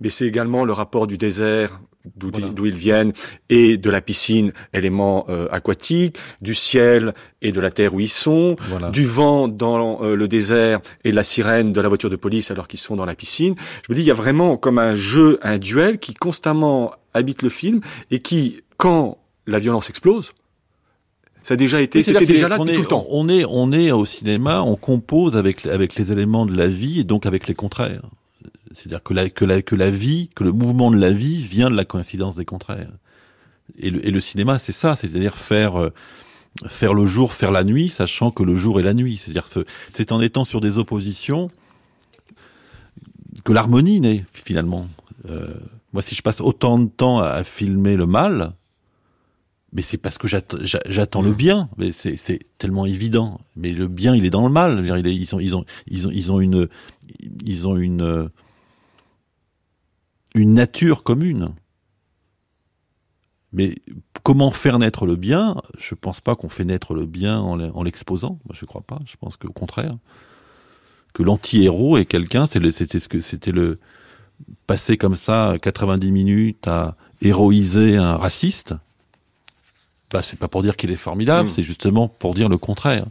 Mais c'est également le rapport du désert, d'où Voilà. ils viennent, et de la piscine, élément euh, aquatique, du ciel et de la terre où ils sont, voilà. du vent dans euh, le désert et de la sirène de la voiture de police alors qu'ils sont dans la piscine. Je me dis, il y a vraiment comme un jeu, un duel qui constamment habite le film et qui, quand la violence explose, ça a déjà été, c'était déjà là on depuis est, tout le temps. On est, on est au cinéma, on compose avec, avec les éléments de la vie et donc avec les contraires. C'est-à-dire que la, que, la, que la vie, que le mouvement de la vie vient de la coïncidence des contraires. Et le, et le cinéma, c'est ça, c'est-à-dire faire, euh, faire le jour, faire la nuit, sachant que le jour est la nuit. C'est-à-dire c'est en étant sur des oppositions que l'harmonie naît, finalement. Euh, moi, si je passe autant de temps à, filmer le mal, mais c'est parce que j'att- j'a- j'attends le bien. C'est tellement évident. Mais le bien, il est dans le mal. Ils, ont, ils, ils, ont, une, ils ont une, une nature commune. Mais comment faire naître le bien? Je pense pas qu'on fait naître le bien en l'e- en l'exposant. Moi, je crois pas. Je pense qu'au contraire, que l'anti-héros est quelqu'un. C'était ce que c'était le passer comme ça 90 minutes à héroïser un raciste. Bah, c'est pas pour dire qu'il est formidable, Mm. c'est justement pour dire le contraire.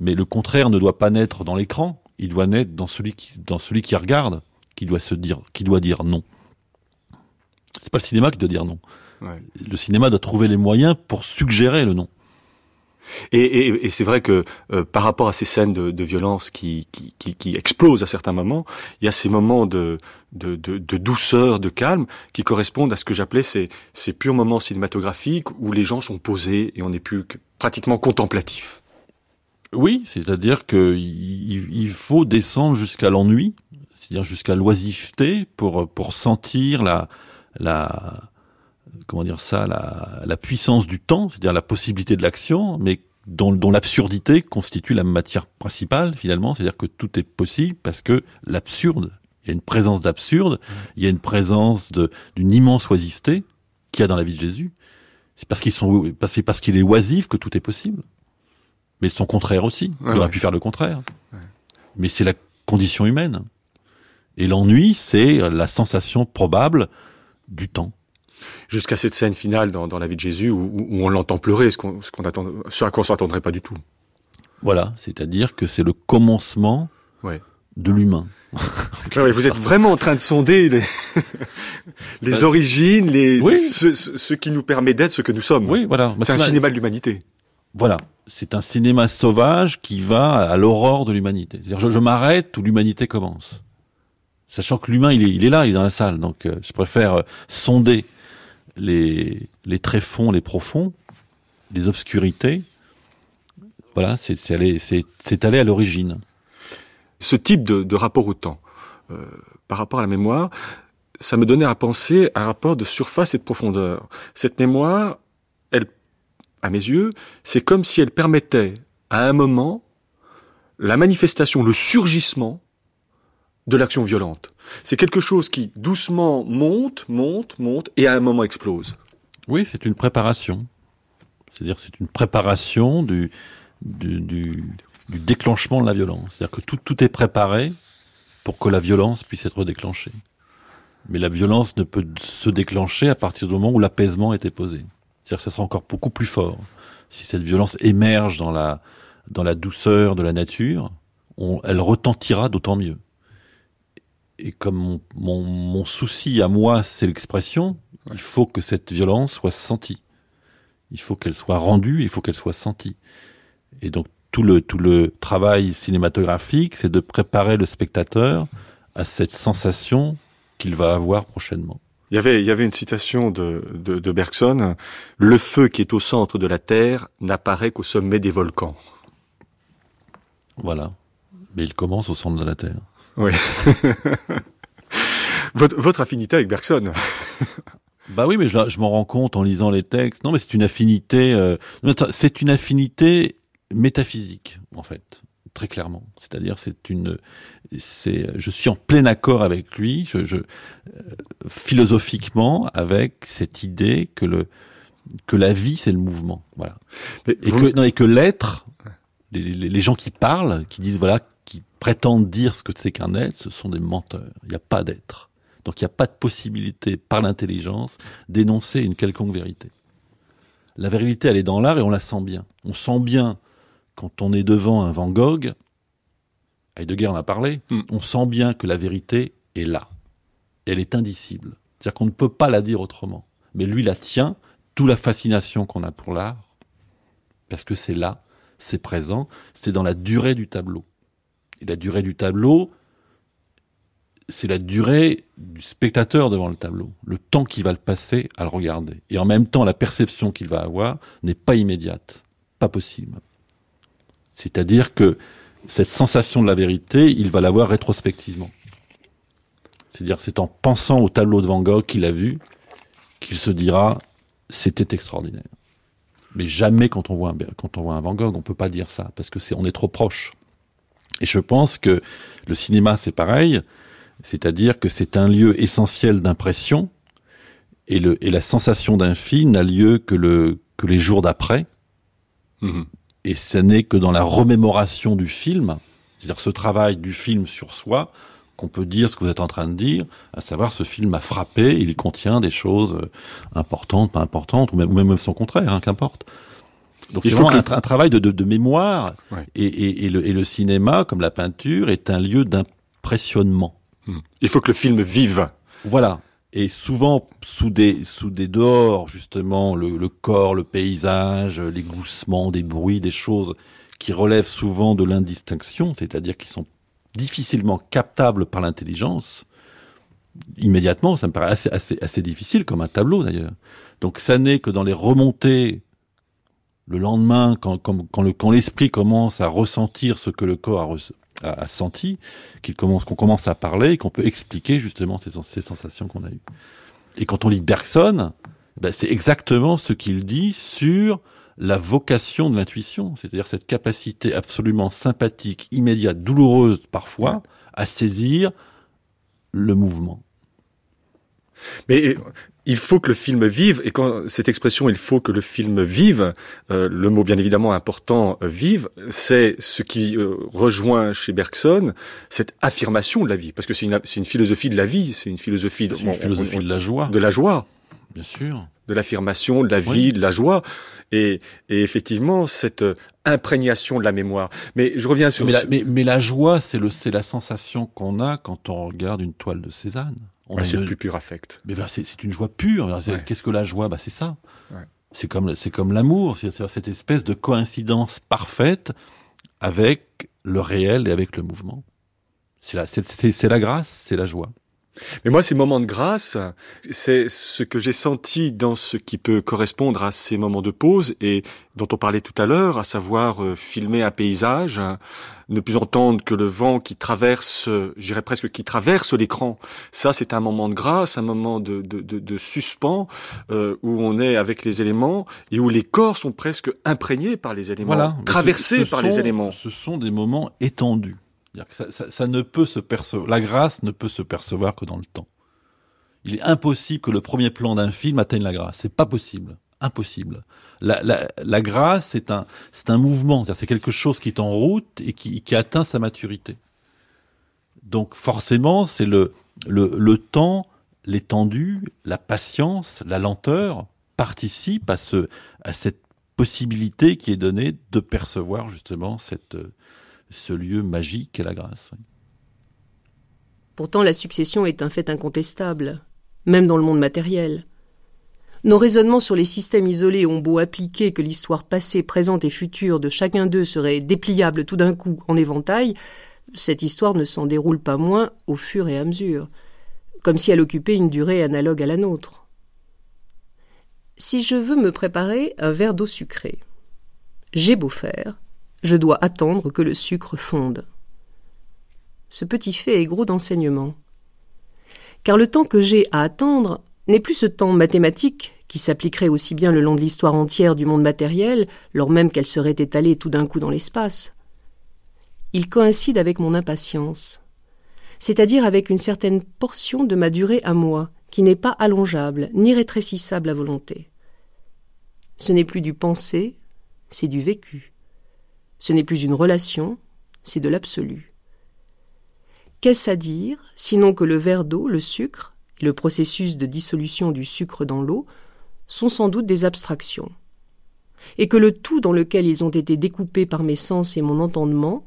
Mais le contraire ne doit pas naître dans l'écran, il doit naître dans celui qui, dans celui qui regarde, qui doit se dire, qui doit dire non. C'est pas le cinéma qui doit dire non. Ouais. Le cinéma doit trouver les moyens pour suggérer le non. Et, et- et c'est vrai que euh, par rapport à ces scènes de, de violence qui, qui, qui, qui explosent à certains moments, il y a ces moments de, de, de, douceur, de calme, qui correspondent à ce que j'appelais ces, ces purs moments cinématographiques où les gens sont posés et on n'est plus que pratiquement contemplatif. Oui, c'est-à-dire que il, il faut descendre jusqu'à l'ennui, c'est-à-dire jusqu'à l'oisiveté pour pour sentir la la comment dire ça la, la puissance du temps, c'est-à-dire la possibilité de l'action, mais dont, dont l'absurdité constitue la matière principale finalement, c'est-à-dire que tout est possible parce que l'absurde, il y a une présence d'absurde, il y a une présence d'une immense oisiveté qu'il y a dans la vie de Jésus. C'est parce qu'ils sont c'est parce qu'il est oisif que tout est possible. Mais son contraire aussi. Ouais, il aurait ouais. pu faire le contraire. Mais c'est la condition humaine. Et l'ennui, c'est la sensation probable du temps. Jusqu'à cette scène finale dans, dans la vie de Jésus où, on l'entend pleurer, ce, qu'on, ce, qu'on attend, ce à quoi on s'attendrait pas du tout. Voilà, c'est-à-dire que c'est le commencement Ouais. de l'humain. Ouais, vous êtes vraiment en train de sonder les, les Bah, origines, les, oui. ce, qui nous permet d'être ce que nous sommes. Oui, voilà. C'est un cinéma de l'humanité. Voilà, c'est un cinéma sauvage qui va à l'aurore de l'humanité. C'est-à-dire, je, je m'arrête où l'humanité commence. Sachant que l'humain, il est, là, il est dans la salle. Donc, euh, je préfère euh, sonder les, les tréfonds, les profonds, les obscurités. Voilà, c'est aller, aller à l'origine. ce type de, de rapport au temps, euh, par rapport à la mémoire, ça me donnait à penser à un rapport de surface et de profondeur. Cette mémoire, elle, à mes yeux, c'est comme si elle permettait à un moment la manifestation, le surgissement de l'action violente. C'est quelque chose qui doucement monte, monte, monte, et à un moment explose. Oui, c'est une préparation. C'est-à-dire c'est une préparation du, du, déclenchement de la violence. C'est-à-dire que tout, tout est préparé pour que la violence puisse être déclenchée. Mais la violence ne peut se déclencher à partir du moment où l'apaisement est posé. C'est-à-dire que ça sera encore beaucoup plus fort. Si cette violence émerge dans la, dans la douceur de la nature, elle retentira d'autant mieux. Et comme mon, mon, mon souci à moi, c'est l'expression, il faut que cette violence soit sentie. Il faut qu'elle soit rendue, il faut qu'elle soit sentie. Et donc tout le, tout le travail cinématographique, c'est de préparer le spectateur à cette sensation qu'il va avoir prochainement. Il y avait, il y avait une citation de, de, de Bergson Le feu qui est au centre de la Terre n'apparaît qu'au sommet des volcans. Voilà. Mais il commence au centre de la Terre. Oui. votre, votre affinité avec Bergson Bah oui, mais je, je m'en rends compte en lisant les textes. Non, mais c'est une affinité. Euh, c'est une affinité métaphysique, en fait, très clairement. C'est-à-dire, c'est une, c'est, je suis en plein accord avec lui, je, je euh, philosophiquement, avec cette idée que le, que la vie, c'est le mouvement, voilà. et, que, non, et que l'être, les, gens qui parlent, qui disent voilà, prétendent dire ce que c'est qu'un être, ce sont des menteurs. Il n'y a pas d'être. Donc il n'y a pas de possibilité par l'intelligence d'énoncer une quelconque vérité. La vérité, elle est dans l'art et on la sent bien. On sent bien quand on est devant un Van Gogh, Heidegger en a parlé, mm. on sent bien que la vérité est là. Elle est indicible. C'est-à-dire qu'on ne peut pas la dire autrement. Mais lui la tient, toute la fascination qu'on a pour l'art, parce que c'est là, c'est présent, c'est dans la durée du tableau. Et la durée du tableau, c'est la durée du spectateur devant le tableau, le temps qu'il va le passer à le regarder. Et en même temps, la perception qu'il va avoir n'est pas immédiate, pas possible. C'est-à-dire que cette sensation de la vérité, il va l'avoir rétrospectivement. C'est-à-dire c'est en pensant au tableau de Van Gogh qu'il a vu qu'il se dira c'était extraordinaire. Mais jamais quand on voit un, Van Gogh, on peut pas dire ça parce que c'est on est trop proche. Et je pense que le cinéma c'est pareil, c'est-à-dire que c'est un lieu essentiel d'impression et, le, et la sensation d'un film n'a lieu que, le, que les jours d'après. Mmh et ce n'est que dans la remémoration du film, c'est-à-dire ce travail du film sur soi, qu'on peut dire ce que vous êtes en train de dire, à savoir ce film a frappé, il contient des choses euh, importantes, pas importantes, ou même, ou même son contraire, hein, qu'importe. Donc c'est vraiment un, travail de, de, de mémoire, et, et, et, le, et, le, cinéma, comme la peinture, est un lieu d'impressionnement. Hmm. Il faut que le film vive. Voilà et souvent sous des sous des dehors justement le, le, corps, le paysage, les gloussements, des bruits, des choses qui relèvent souvent de l'indistinction, c'est-à-dire qui sont difficilement captables par l'intelligence. Immédiatement, ça me paraît assez assez assez difficile comme un tableau d'ailleurs. Donc ça n'est que dans les remontées le lendemain, quand, quand, quand, le, quand l'esprit commence à ressentir ce que le corps a, a, senti, qu'il commence, qu'on commence à parler qu'on peut expliquer justement ces, ces sensations qu'on a eues. Et quand on lit Bergson, ben c'est exactement ce qu'il dit sur la vocation de l'intuition, c'est-à-dire cette capacité absolument sympathique, immédiate, douloureuse parfois, à saisir le mouvement. Mais il faut que le film vive, et quand cette expression il faut que le film vive, euh, le mot bien évidemment important euh, vive, c'est ce qui euh, rejoint chez Bergson cette affirmation de la vie, parce que c'est une, une, philosophie de la vie, c'est une philosophie, de, une philosophie de la joie, de la joie, bien sûr, de l'affirmation de la vie, oui. de la joie, et, et, effectivement cette imprégnation de la mémoire. Mais je reviens sur mais la, mais, mais la joie, c'est le c'est la sensation qu'on a quand on regarde une toile de Cézanne. Ouais, c'est le plus pur affect. Mais c'est une joie pure. Ouais. Qu'est-ce que la joie? Bah, C'est ça. Ouais. C'est comme, comme l'amour. C'est cette espèce de coïncidence parfaite avec le réel et avec le mouvement. C'est la, la grâce, c'est la joie. Mais moi, ces moments de grâce, c'est ce que j'ai senti dans ce qui peut correspondre à ces moments de pause et dont on parlait tout à l'heure, à savoir euh, filmer un paysage, hein, ne plus entendre que le vent qui traverse, j'irais presque qui traverse l'écran. Ça, c'est un moment de grâce, un moment de, de, de, de suspens euh, où on est avec les éléments et où les corps sont presque imprégnés par les éléments, voilà. traversés ce, par sont, les éléments. Ce sont des moments étendus. Ça, ne peut se percevoir, la grâce ne peut se percevoir que dans le temps. Il est impossible que le premier plan d'un film atteigne la grâce. C'est pas possible. Impossible. La, grâce, c'est un, c'est un mouvement. C'est quelque chose qui est en route et qui, atteint sa maturité. Donc, forcément, c'est le, le, le temps, l'étendue, la patience, la lenteur participent à ce, à cette possibilité qui est donnée de percevoir justement cette, ce lieu magique qu'est la grâce. Pourtant, la succession est un fait incontestable, même dans le monde matériel. Nos raisonnements sur les systèmes isolés ont beau appliquer que l'histoire passée, présente et future de chacun d'eux serait dépliable tout d'un coup en éventail, cette histoire ne s'en déroule pas moins au fur et à mesure, comme si elle occupait une durée analogue à la nôtre. Si je veux me préparer un verre d'eau sucrée, j'ai beau faire, je dois attendre que le sucre fonde. Ce petit fait est gros d'enseignement. Car le temps que j'ai à attendre n'est plus ce temps mathématique qui s'appliquerait aussi bien le long de l'histoire entière du monde matériel, lors même qu'elle serait étalée tout d'un coup dans l'espace. Il coïncide avec mon impatience, c'est-à-dire avec une certaine portion de ma durée à moi, qui n'est pas allongeable ni rétrécissable à volonté. Ce n'est plus du pensé, c'est du vécu. Ce n'est plus une relation, c'est de l'absolu. Qu'est-ce à dire, sinon que le verre d'eau, le sucre, et le processus de dissolution du sucre dans l'eau sont sans doute des abstractions, et que le tout dans lequel ils ont été découpés par mes sens et mon entendement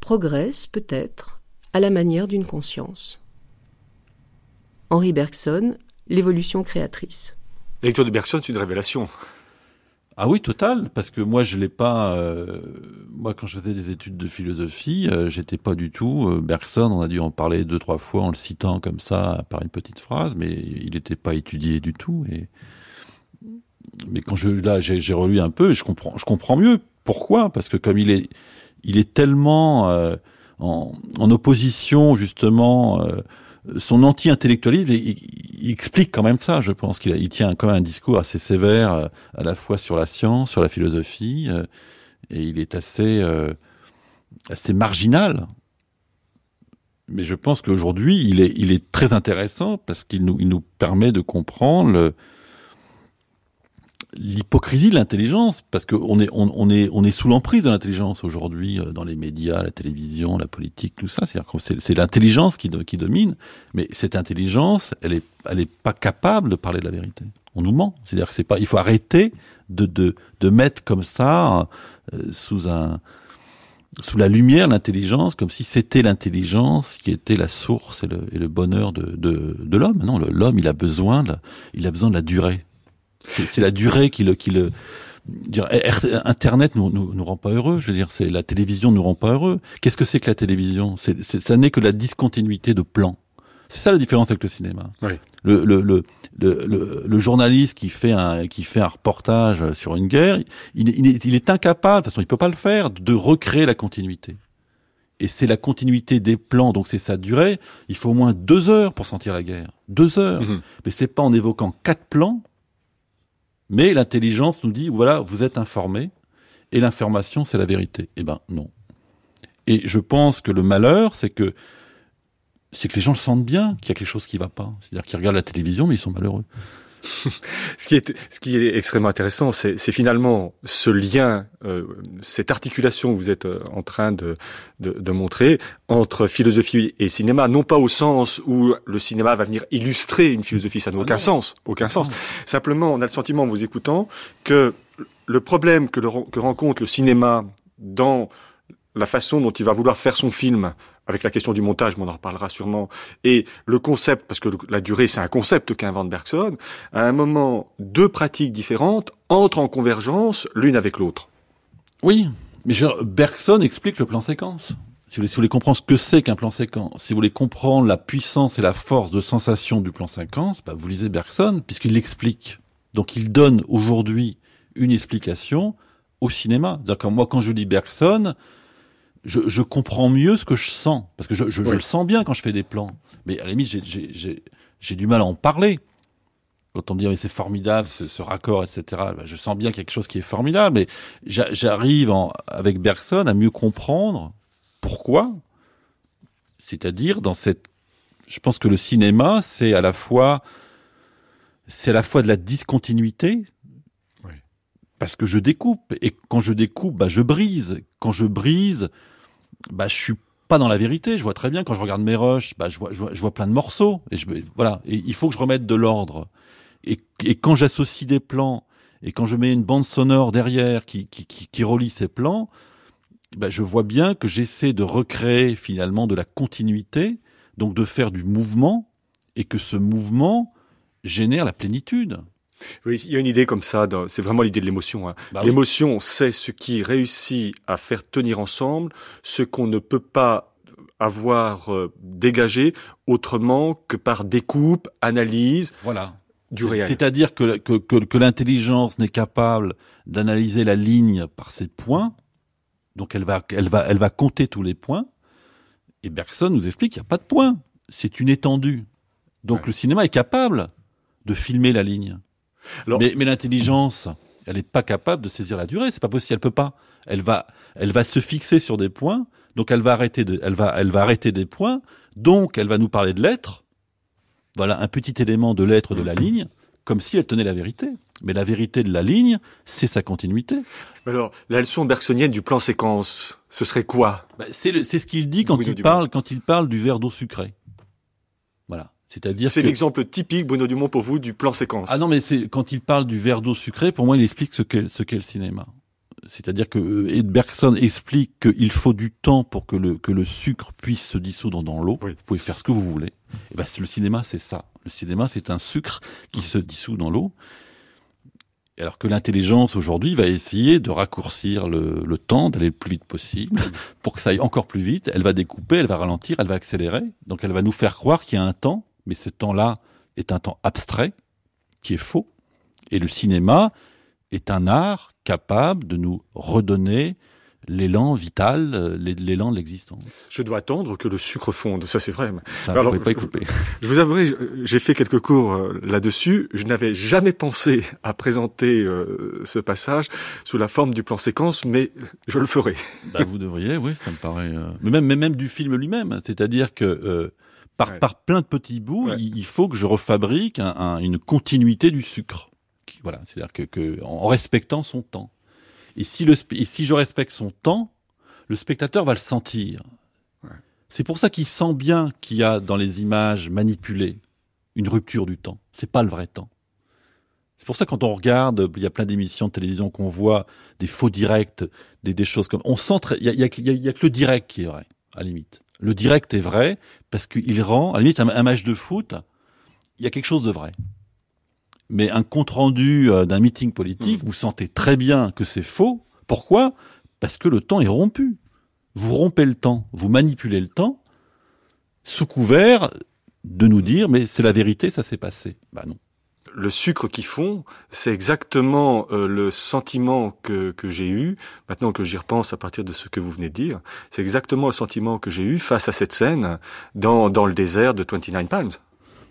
progresse peut-être à la manière d'une conscience. Henri Bergson, L'évolution créatrice. La lecture de Bergson, c'est une révélation. Ah oui, total, parce que moi je l'ai pas. Euh, moi, quand je faisais des études de philosophie, euh, j'étais pas du tout euh, Bergson. On a dû en parler deux trois fois en le citant comme ça par une petite phrase, mais il n'était pas étudié du tout. Et mais quand je là j'ai relu un peu, et je comprends, je comprends mieux pourquoi, parce que comme il est, il est tellement euh, en, en, opposition justement son anti-intellectualisme, il, explique quand même ça, je pense qu'il il tient quand même un discours assez sévère euh, à la fois sur la science, sur la philosophie, euh, et il est assez, euh, assez marginal. Mais je pense qu'aujourd'hui, il est, très intéressant parce qu'il nous, nous permet de comprendre le, l'hypocrisie de l'intelligence, parce qu'on est, on, est, on est sous l'emprise de l'intelligence aujourd'hui euh, dans les médias, la télévision, la politique, tout ça. C'est-à-dire que c'est, l'intelligence qui, qui domine, mais cette intelligence, elle est, elle est pas capable de parler de la vérité. On nous ment. C'est-à-dire que c'est pas, il faut arrêter de, de, de mettre comme ça euh, sous un, sous la lumière l'intelligence, comme si c'était l'intelligence qui était la source et le, bonheur de, de, l'homme. Non, l'homme, il a besoin, il a besoin de la durée. C'est la durée qui le, qui le dire, Internet nous, nous, nous rend pas heureux. Je veux dire, c'est la télévision nous rend pas heureux. Qu'est-ce que c'est que la télévision? C'est ça n'est que la discontinuité de plan. C'est ça la différence avec le cinéma. Oui. Le, le, le, le, le, journaliste qui fait un qui fait un reportage sur une guerre, il, il, est, il est incapable, de toute façon, il peut pas le faire, de recréer la continuité. Et c'est la continuité des plans, donc c'est sa durée. Il faut au moins deux heures pour sentir la guerre. Deux heures. Mhm. Mais c'est pas en évoquant quatre plans mais l'intelligence nous dit, voilà, vous êtes informé, et l'information, c'est la vérité. Eh ben non. Et je pense que le malheur, c'est que c'est que les gens le sentent bien qu'il y a quelque chose qui va pas. C'est-à-dire qu'ils regardent la télévision, mais ils sont malheureux. ce, qui est, ce qui est extrêmement intéressant, c'est finalement ce lien, euh, cette articulation que vous êtes euh, en train de, de, de, montrer entre philosophie et cinéma, non pas au sens où le cinéma va venir illustrer une philosophie, ça n'a Ah aucun non. sens, aucun sens. Non. Simplement, on a le sentiment en vous écoutant que le problème que, le, que rencontre le cinéma dans la façon dont il va vouloir faire son film, avec la question du montage, mais on en reparlera sûrement, et le concept, parce que la durée, c'est un concept qu'invente Bergson, à un moment, deux pratiques différentes entrent en convergence l'une avec l'autre. Oui, mais je, Bergson explique le plan séquence. Si vous, voulez, si vous voulez comprendre ce que c'est qu'un plan séquence, si vous voulez comprendre la puissance et la force de sensation du plan séquence, bah vous lisez Bergson, puisqu'il l'explique. Donc il donne aujourd'hui une explication au cinéma. D'accord, moi quand je lis Bergson, je, je comprends mieux ce que je sens, parce que je, je, je Oui. le sens bien quand je fais des plans. Mais à la limite, j'ai- du mal à en parler. Quand on me dit mais c'est formidable ce, ce raccord, etc. bah, je sens bien quelque chose qui est formidable, mais j'a- j'arrive avec Bergson à mieux comprendre pourquoi C'est-à-dire dans cette, je pense que le cinéma, c'est à la fois, c'est à la fois de la discontinuité, parce que je découpe et quand je découpe, bah, je brise. Quand je brise, bah, je suis pas dans la vérité. Je vois très bien quand je regarde mes rushs, bah, je vois, je vois, je vois plein de morceaux et je, voilà. Il faut que je remette de l'ordre. Et, et quand j'associe des plans et quand je mets une bande sonore derrière qui, qui, qui, qui relie ces plans, bah, je vois bien que j'essaie de recréer finalement de la continuité, donc de faire du mouvement, et que ce mouvement génère la plénitude. Oui, il y a une idée comme ça, c'est vraiment l'idée de l'émotion. Hein. Bah l'émotion, c'est ce qui réussit à faire tenir ensemble ce qu'on ne peut pas avoir euh, dégagé autrement que par découpe, analyse, voilà. du réel. C'est-à-dire que, que, que, que l'intelligence n'est capable d'analyser la ligne par ses points, donc elle va, elle va, elle va compter tous les points. Et Bergson nous explique qu'il n'y a pas de points. C'est une étendue. Donc le cinéma est capable de filmer la ligne. Mais, mais l'intelligence, elle n'est pas capable de saisir la durée. C'est pas possible. Elle peut pas. Elle va, elle va se fixer sur des points. Donc elle va arrêter de, elle va, elle va arrêter des points. Donc elle va nous parler de l'être. Voilà un petit élément de l'être de la ligne comme si elle tenait la vérité. Mais la vérité de la ligne, c'est sa continuité. Alors, la leçon bergsonienne du plan séquence, ce serait quoi? Bah, C'est ce qu'il dit quand il, parle, quand il parle du verre d'eau sucrée. Voilà. C'est-à-dire c'est l'exemple typique, Bruno Dumont, pour vous, du plan séquence. Ah non, mais c'est quand il parle du verre d'eau sucrée, pour moi, il explique ce qu'est ce qu'est le cinéma. C'est-à-dire que euh, Bergson explique qu'il faut du temps pour que le, que le sucre puisse se dissoudre dans l'eau. Vous pouvez faire ce que vous voulez. Et ben, le cinéma, c'est ça. Le cinéma, c'est un sucre qui se dissout dans l'eau. Alors que l'intelligence aujourd'hui va essayer de raccourcir le, temps, d'aller le plus vite possible, pour que ça aille encore plus vite. Elle va découper, elle va ralentir, elle va accélérer. Donc elle va nous faire croire qu'il y a un temps, mais ce temps-là est un temps abstrait, qui est faux. Et le cinéma est un art capable de nous redonner l'élan vital, euh, l'élan de l'existence. Je dois attendre que le sucre fonde, ça c'est vrai. Alors, pas couper. Je vous avouerai, j'ai fait quelques cours euh, là-dessus. Je n'avais jamais pensé à présenter euh, ce passage sous la forme du plan séquence, mais je le ferai. Bah, vous devriez, oui, ça me paraît. Mais même, mais même du film lui-même, c'est-à-dire que par, par plein de petits bouts, il, faut que je refabrique une continuité du sucre. Voilà, c'est-à-dire que, que en respectant son temps. Et si, le, si je respecte son temps, le spectateur va le sentir. C'est pour ça qu'il sent bien qu'il y a dans les images manipulées une rupture du temps. C'est pas le vrai temps. C'est pour ça quand on regarde, il y a plein d'émissions de télévision qu'on voit, des faux directs, des, des choses comme... On sent... Il y a, y, a, y a, que le direct qui est vrai, à la limite. Le direct est vrai parce qu'il rend, à la limite, un match de foot, il y a quelque chose de vrai mais un compte rendu euh, d'un meeting politique, mmh. vous sentez très bien que c'est faux. Pourquoi? Parce que le temps est rompu. Vous rompez le temps, vous manipulez le temps, sous couvert de nous dire mais c'est la vérité, ça s'est passé. Bah non. Le sucre qui fond, c'est exactement euh, le sentiment que, j'ai eu, maintenant que j'y repense à partir de ce que vous venez de dire, c'est exactement le sentiment que j'ai eu face à cette scène dans, le désert de 29 Palms.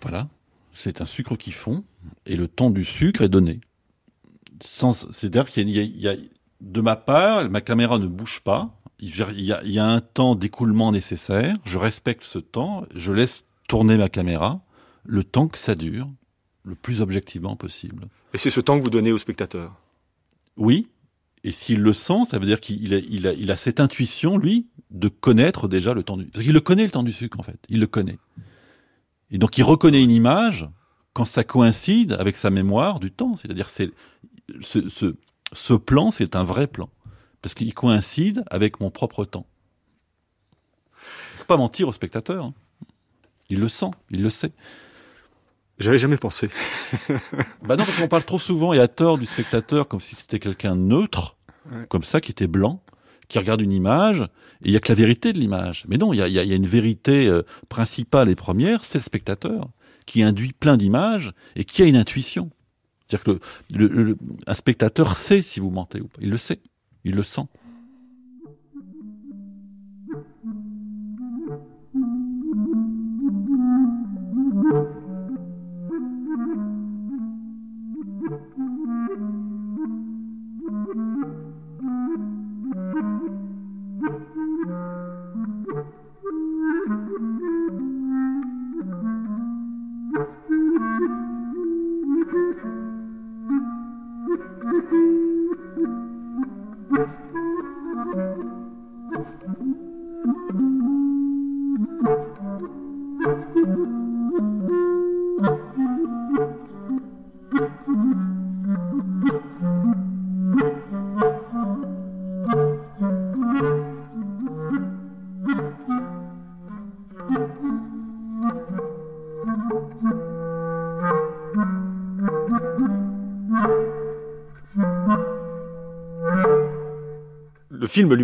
Voilà. C'est un sucre qui fond, et le temps du sucre est donné. C'est-à-dire qu'il y, a, de ma part, ma caméra ne bouge pas, il y a un temps d'écoulement nécessaire, je respecte ce temps, je laisse tourner ma caméra, le temps que ça dure, le plus objectivement possible. Et c'est ce temps que vous donnez au spectateur? Oui, et s'il le sent, ça veut dire qu'il a, il a, il a cette intuition, lui, de connaître déjà le temps du... Parce qu'il le connaît, le temps du sucre, en fait. Il le connaît. Et donc il reconnaît une image quand ça coïncide avec sa mémoire du temps. C'est-à-dire c'est ce, ce, ce plan, c'est un vrai plan. Parce qu'il coïncide avec mon propre temps. Il faut pas mentir au spectateur. Hein. Il le sent, il le sait. J'avais jamais pensé. bah non, parce qu'on parle trop souvent et à tort du spectateur comme si c'était quelqu'un neutre, comme ça, qui était blanc qui regarde une image, et il y a que la vérité de l'image. Mais non, il y a, y a, une vérité euh, principale et première, c'est le spectateur, qui induit plein d'images et qui a une intuition. C'est-à-dire que le, un spectateur sait si vous mentez ou pas. Il le sait, il le sent.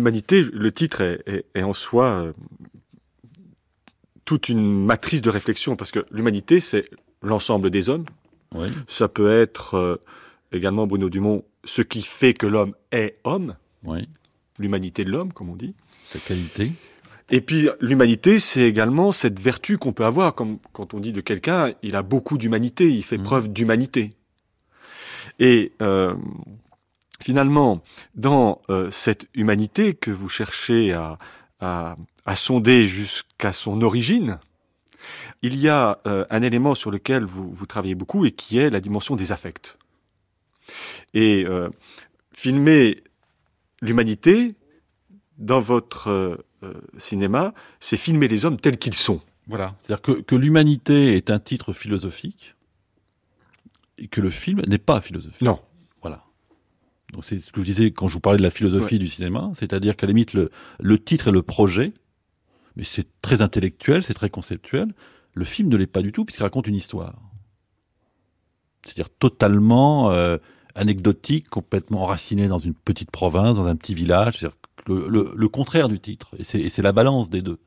L'Humanité, le titre est, en soi euh, toute une matrice de réflexion, parce que l'humanité, c'est l'ensemble des hommes. Ça peut être euh, également, Bruno Dumont, ce qui fait que l'homme est homme. L'humanité de l'homme, comme on dit. Sa qualité. Et puis l'humanité, c'est également cette vertu qu'on peut avoir, comme quand on dit de quelqu'un, il a beaucoup d'humanité, il fait mmh. preuve d'humanité. Et euh, finalement, dans euh, cette humanité que vous cherchez à, sonder jusqu'à son origine, il y a euh, un élément sur lequel vous, travaillez beaucoup et qui est la dimension des affects. Et euh, filmer l'humanité dans votre cinéma, c'est filmer les hommes tels qu'ils sont. Voilà. C'est-à-dire que, que l'humanité est un titre philosophique et que le film n'est pas philosophique. Non. Donc c'est ce que je disais quand je vous parlais de la philosophie du cinéma, c'est-à-dire qu'à la limite le, le titre et le projet, mais c'est très intellectuel, c'est très conceptuel. Le film ne l'est pas du tout puisqu'il raconte une histoire. C'est-à-dire totalement euh, anecdotique, complètement enraciné dans une petite province, dans un petit village. C'est-à-dire le, le, le, contraire du titre. Et c'est la balance des deux.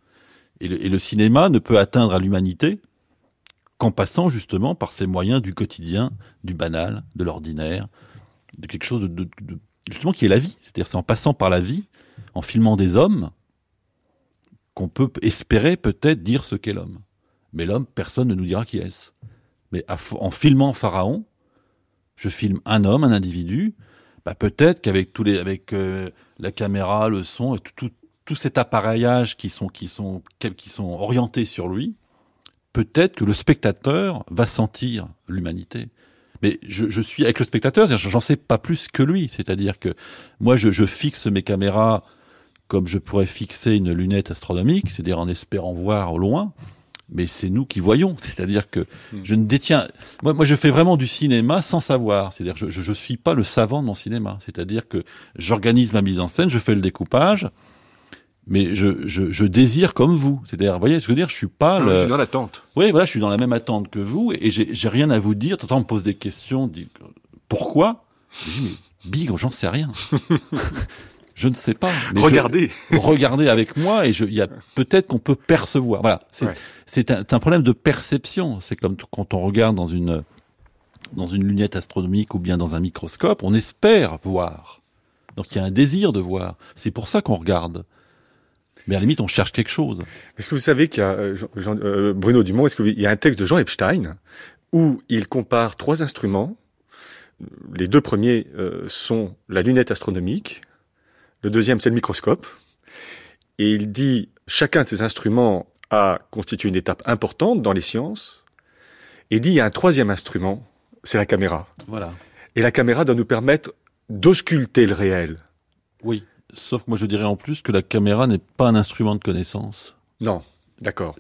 Et le, et le cinéma ne peut atteindre à l'humanité qu'en passant justement par ces moyens du quotidien, du banal, de l'ordinaire, de quelque chose de, justement qui est la vie. C'est-à-dire c'est en passant par la vie, en filmant des hommes, qu'on peut espérer peut-être dire ce qu'est l'homme. Mais l'homme, personne ne nous dira qui est-ce. Mais en filmant Pharaon, je filme un homme, un individu. Bah peut-être qu'avec tous les, avec euh, la caméra, le son, et tout, tout, cet appareillage qui sont, qui sont, qui sont orientés sur lui, peut-être que le spectateur va sentir l'humanité. Mais je, suis avec le spectateur, j'en sais pas plus que lui. C'est-à-dire que moi, je, fixe mes caméras comme je pourrais fixer une lunette astronomique, c'est-à-dire en espérant voir au loin. Mais c'est nous qui voyons. C'est-à-dire que hmm. je ne détiens. Moi, moi, je fais vraiment du cinéma sans savoir. C'est-à-dire, je, je, suis pas le savant de mon cinéma. C'est-à-dire que j'organise ma mise en scène, je fais le découpage mais je, je, je, désire comme vous. C'est-à-dire, vous voyez, ce que je veux dire, je suis pas le... Je suis dans l'attente. Oui, voilà, je suis dans la même attente que vous, et j'ai rien à vous dire. Tant on me pose des questions, dit pourquoi? Je dis, mais bigre, j'en sais rien. je ne sais pas. regardez. regardez avec moi, et il y a peut-être qu'on peut percevoir. Voilà, c'est un, un, problème de perception. C'est comme quand on regarde dans une dans une lunette astronomique ou bien dans un microscope, on espère voir. Donc il y a un désir de voir. C'est pour ça qu'on regarde mais à la limite, on cherche quelque chose. Est-ce que vous savez qu'il y a, euh, euh, Bruno Dumont, est-ce qu'il y a un texte de Jean Epstein où il compare trois instruments. Les deux premiers euh, sont la lunette astronomique, le deuxième c'est le microscope, et il dit chacun de ces instruments a constitué une étape importante dans les sciences, et il dit il y a un troisième instrument, c'est la caméra. Voilà. Et la caméra doit nous permettre d'ausculter le réel. Oui. Sauf que moi je dirais en plus que la caméra n'est pas un instrument de connaissance. Non, d'accord.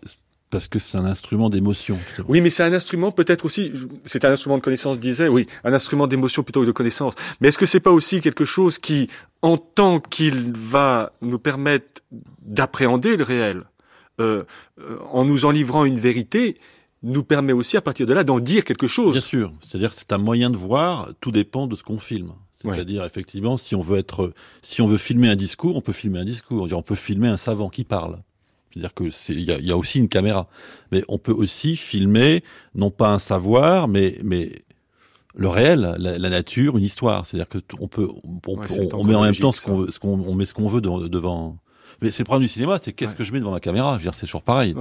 Parce que c'est un instrument d'émotion. Oui, mais c'est un instrument peut-être aussi, c'est un instrument de connaissance, je disais, oui, un instrument d'émotion plutôt que de connaissance. Mais est-ce que c'est pas aussi quelque chose qui, en tant qu'il va nous permettre d'appréhender le réel, euh, euh, en nous en livrant une vérité, nous permet aussi à partir de là d'en dire quelque chose? Bien sûr, c'est-à-dire que c'est un moyen de voir, tout dépend de ce qu'on filme. C'est-à-dire, effectivement, si on veut être, si on veut filmer un discours, on peut filmer un discours. On peut filmer un savant qui parle. C'est-à-dire que c'est, il y a, aussi une caméra, mais on peut aussi filmer non pas un savoir, mais mais le réel, la, nature, une histoire. C'est-à-dire que on peut, on, met en même temps ce qu'on, ce qu'on, on met ce qu'on veut devant mais c'est le problème du cinéma, c'est qu'est-ce que je mets devant ma caméra? Je veux dire, c'est toujours pareil.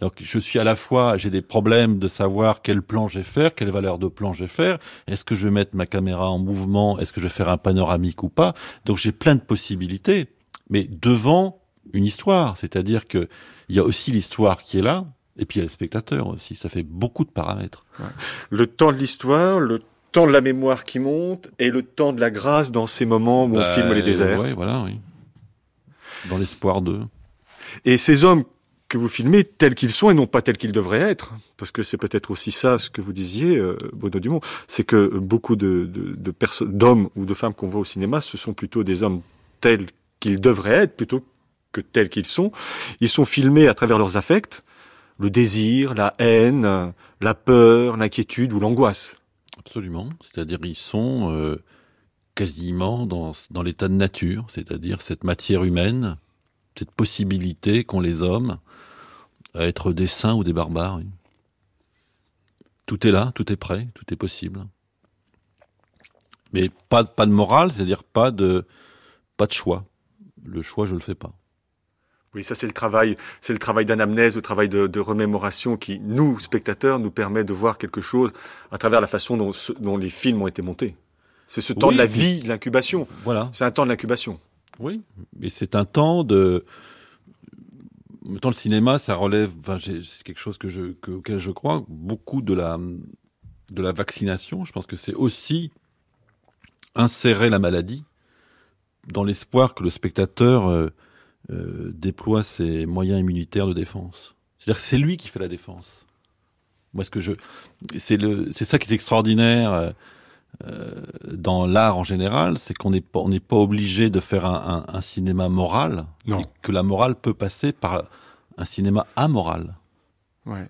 Donc, je suis à la fois, j'ai des problèmes de savoir quel plan je vais faire, quelle valeur de plan je vais faire. Est-ce que je vais mettre ma caméra en mouvement? Est-ce que je vais faire un panoramique ou pas? Donc, j'ai plein de possibilités, mais devant une histoire. C'est-à-dire que il y a aussi l'histoire qui est là, et puis il y a le spectateur aussi. Ça fait beaucoup de paramètres. Le temps de l'histoire, le temps de la mémoire qui monte et le temps de la grâce dans ces moments où on Bah, filme les déserts. Ouais, voilà, oui. Dans l'espoir d'eux. Et ces hommes que vous filmez tels qu'ils sont et non pas tels qu'ils devraient être, parce que c'est peut-être aussi ça ce que vous disiez, euh, Bruno Dumont, c'est que beaucoup de, de, de d'hommes ou de femmes qu'on voit au cinéma, ce sont plutôt des hommes tels qu'ils devraient être plutôt que tels qu'ils sont. Ils sont filmés à travers leurs affects, le désir, la haine, la peur, l'inquiétude ou l'angoisse. Absolument. C'est-à-dire ils sont euh, quasiment dans, l'état de nature, c'est-à-dire cette matière humaine, cette possibilité qu'ont les hommes à être des saints ou des barbares. Tout est là, tout est prêt, tout est possible. Mais pas, de morale, c'est-à-dire pas de, choix. Le choix, je le fais pas. Oui, ça c'est le travail, c'est le travail d'anamnèse, le travail de, remémoration qui, nous, spectateurs, nous permet de voir quelque chose à travers la façon dont les films ont été montés. C'est ce temps Oui, de la vie, de l'incubation. Voilà. C'est un temps de l'incubation. Oui, mais c'est un temps de. En même temps, le cinéma, ça relève. Enfin, c'est quelque chose que je, que- auquel je crois. Beaucoup de la, de la vaccination. Je pense que c'est aussi insérer la maladie dans l'espoir que le spectateur euh, euh, déploie ses moyens immunitaires de défense. C'est-à-dire que c'est lui qui fait la défense. Moi, ce que je, c'est le, c'est ça qui est extraordinaire. Euh, dans l'art en général, c'est qu'on n'est pas, on n'est pas obligé de faire un, un- un cinéma moral, Non. et que la morale peut passer par un cinéma amoral. Ouais.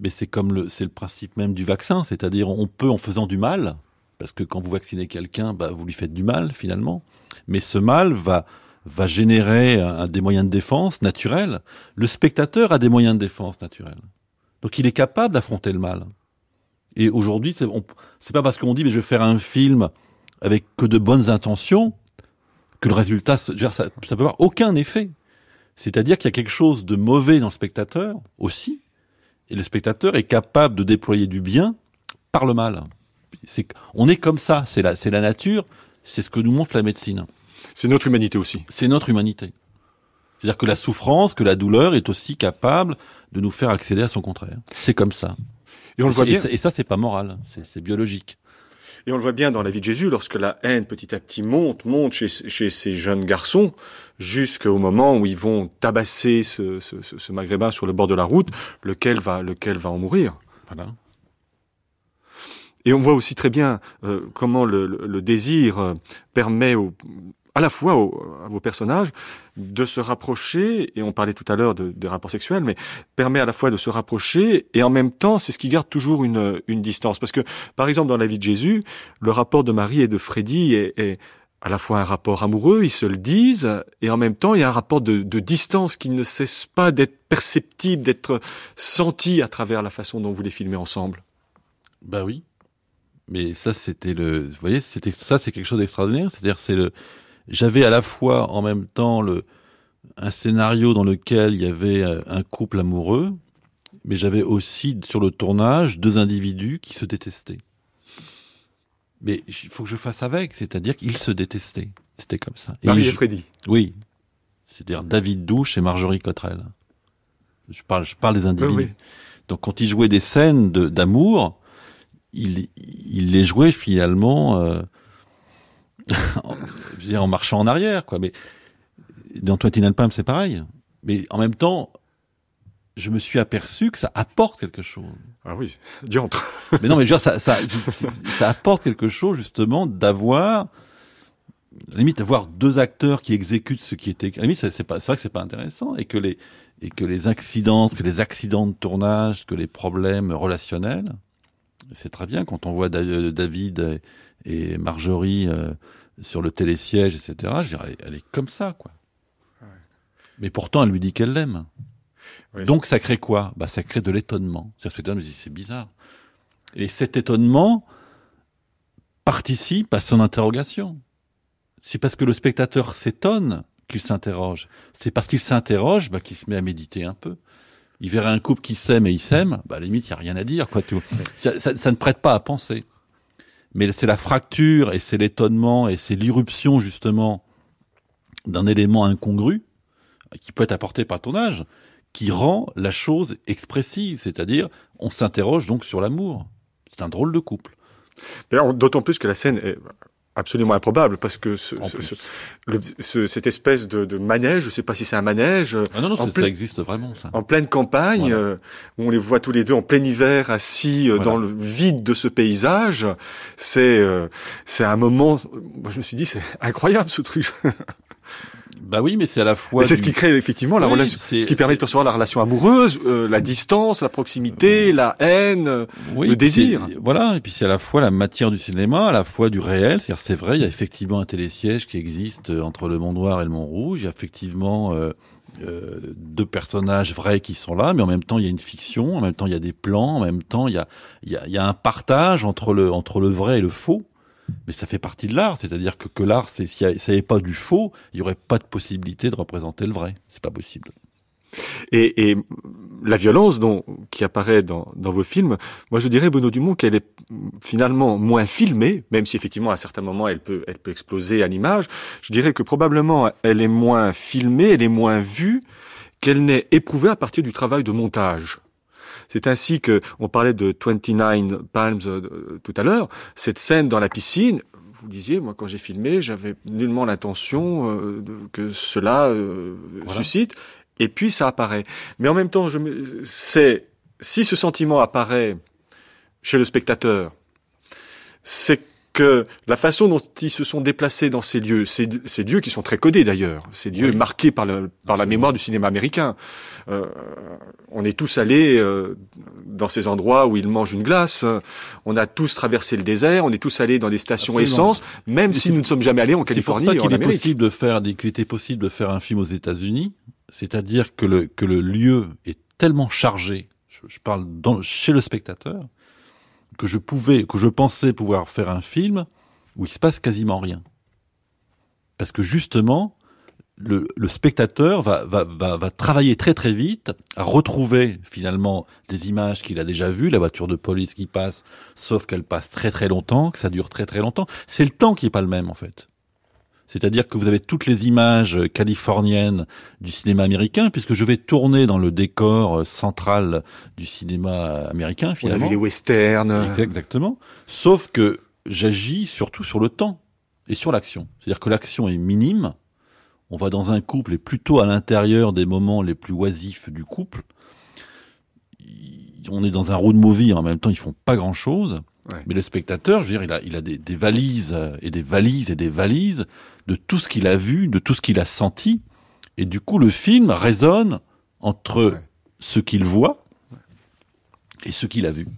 Mais c'est comme le, c'est le principe même du vaccin, c'est-à-dire on peut en faisant du mal, parce que quand vous vaccinez quelqu'un, bah, vous lui faites du mal finalement, mais ce mal va va générer un- des moyens de défense naturels. Le spectateur a des moyens de défense naturels, donc il est capable d'affronter le mal. Et aujourd'hui, c'est pas parce qu'on dit mais je vais faire un film avec que de bonnes intentions que le résultat, ça, ça peut avoir aucun effet. C'est-à-dire qu'il y a quelque chose de mauvais dans le spectateur aussi, et le spectateur est capable de déployer du bien par le mal. On est comme ça, c'est la, c'est la nature, c'est ce que nous montre la médecine. C'est notre humanité aussi. C'est notre humanité. C'est-à-dire que la souffrance, que la douleur est aussi capable de nous faire accéder à son contraire. C'est comme ça. Et on le voit bien. Et, ça- c'est pas moral, c'est, biologique. Et on le voit bien dans la vie de Jésus, lorsque la haine petit à petit monte, monte chez, chez ces jeunes garçons, jusqu'au moment où ils vont tabasser ce, ce, ce- ce maghrébin sur le bord de la route, lequel va, lequel va en mourir. Voilà. Et on voit aussi très bien euh, comment le, le- le désir euh, permet au- à la fois à vos personnages de se rapprocher, et on parlait tout à l'heure de- des rapports sexuels, mais permet à la fois de se rapprocher, et en même temps, c'est ce qui garde toujours une, une distance. Parce que, par exemple, dans la vie de Jésus, le rapport de Marie et de Freddy est, à la fois un rapport amoureux, ils se le disent, et en même temps, il y a un rapport de, distance qui ne cesse pas d'être perceptible, d'être senti à travers la façon dont vous les filmez ensemble. Bah oui. Mais ça, c'était le. Vous voyez, ça, c'est quelque chose d'extraordinaire. C'est-à-dire, c'est le. J'avais à la fois, en même temps, le un scénario dans lequel il y avait euh, un couple amoureux, mais j'avais aussi sur le tournage deux individus qui se détestaient. Mais il faut que je fasse avec, c'est-à-dire qu'ils se détestaient. C'était comme ça. Marie ils et Freddy. Oui. C'est-à-dire David Douche et Marjorie Cottrell. Je parle, je parle des individus. Oui, oui. Donc quand il jouait des scènes de- d'amour, il, il les jouait finalement euh, je veux dire, en marchant en arrière, quoi. Mais dans Twenty c'est pareil. Mais en même temps, je me suis aperçu que ça apporte quelque chose. Ah oui, diantre. Mais non, mais je veux dire, ça, ça, ça apporte quelque chose justement d'avoir, à la limite, d'avoir deux acteurs qui exécutent ce qui était. À la limite, c'est c'est pas, c'est vrai que c'est pas intéressant et que les et que les accidents, que les accidents de tournage, que les problèmes relationnels, c'est très bien quand on voit euh, David et, et Marjorie euh, sur le télésiège, etc. Je veux dire, elle, est- elle est comme ça, quoi. Mais pourtant, elle lui dit qu'elle l'aime. Ouais, Donc ça crée quoi? Bah, Ça crée de l'étonnement. C'est bizarre. Et cet étonnement participe à son interrogation. C'est parce que le spectateur s'étonne qu'il s'interroge. C'est parce qu'il s'interroge bah, qu'il se met à méditer un peu. Il verrait un couple qui s'aime et il s'aime, bah, à la limite, il n'y a rien à dire. Quoi, tout. Ça, ça- ça ne prête pas à penser. Mais c'est la fracture et c'est l'étonnement et c'est l'irruption justement d'un élément incongru qui peut être apporté par ton âge, qui rend la chose expressive, c'est-à-dire on s'interroge donc sur l'amour. C'est un drôle de couple. D'autant plus que la scène est absolument improbable parce que ce, ce, cette espèce de, de, manège, je ne sais pas si c'est un manège. Ah non, non, ça existe vraiment. Ça. En pleine campagne, euh, où on les voit tous les deux en plein hiver assis euh, dans le vide de ce paysage, c'est euh, c'est un moment. Moi, je me suis dit, c'est incroyable ce truc. Bah oui, mais c'est à la fois. C'est ce qui crée effectivement la relation, ce qui permet de percevoir la relation amoureuse, euh, la distance, la proximité, la haine, euh, le désir. Voilà, et puis c'est à la fois la matière du cinéma, à la fois du réel. C'est-à-dire, c'est vrai, il y a effectivement un télésiège qui existe euh, entre le Mont Noir et le Mont Rouge. Il y a effectivement euh, deux personnages vrais qui sont là, mais en même temps il y a une fiction, en même temps il y a des plans, en même temps il y a, il y a, il y a un partage entre le entre le vrai et le faux mais ça fait partie de l'art. C'est-à-dire que, que l'art, s'il n'y avait pas du faux, il n'y aurait pas de possibilité de représenter le vrai. C'est pas possible. Et, et, la violence qui apparaît dans, dans vos films, moi je dirais, Benoît Dumont, qu'elle est finalement moins filmée, même si effectivement à certains moments elle peut, elle peut exploser à l'image. Je dirais que probablement elle est moins filmée, elle est moins vue qu'elle n'est éprouvée à partir du travail de montage. C'est ainsi que on parlait de 29 Palms euh, tout à l'heure. Cette scène dans la piscine, vous disiez, moi, quand j'ai filmé, j'avais nullement l'intention euh, que cela euh, suscite. Et puis, ça apparaît. Mais en même temps, je c'est si ce sentiment apparaît chez le spectateur, c'est que la façon dont ils se sont déplacés dans ces lieux, ces, ces lieux qui sont très codés d'ailleurs, ces lieux marqués par, le, par la mémoire du cinéma américain. Euh, on est tous allés euh, dans ces endroits où ils mangent une glace. On a tous traversé le désert. On est tous allés dans des stations essence, même si nous ne sommes jamais allés en Californie. C'est pour ça qu'il est possible de faire, qu'il était possible de faire un film aux États-Unis. C'est-à-dire que le que le lieu est tellement chargé. Je, je parle dans, chez le spectateur que je pouvais, que je pensais pouvoir faire un film où il se passe quasiment rien. Parce que justement, le, le spectateur va, va, va, va, travailler très très vite à retrouver finalement des images qu'il a déjà vues, la voiture de police qui passe, sauf qu'elle passe très très longtemps, que ça dure très très longtemps. C'est le temps qui est pas le même en fait. C'est-à-dire que vous avez toutes les images californiennes du cinéma américain, puisque je vais tourner dans le décor central du cinéma américain, finalement. On a vu les westerns. Exactement. Sauf que j'agis surtout sur le temps et sur l'action. C'est-à-dire que l'action est minime. On va dans un couple et plutôt à l'intérieur des moments les plus oisifs du couple. On est dans un road movie, en même temps, ils font pas Mais le spectateur, je veux dire, il a, il a des, des, valises et des valises et des valises de tout ce qu'il a vu, de tout ce qu'il a senti. Et du coup, le film résonne entre ouais. ce qu'il voit et ce qu'il a vu.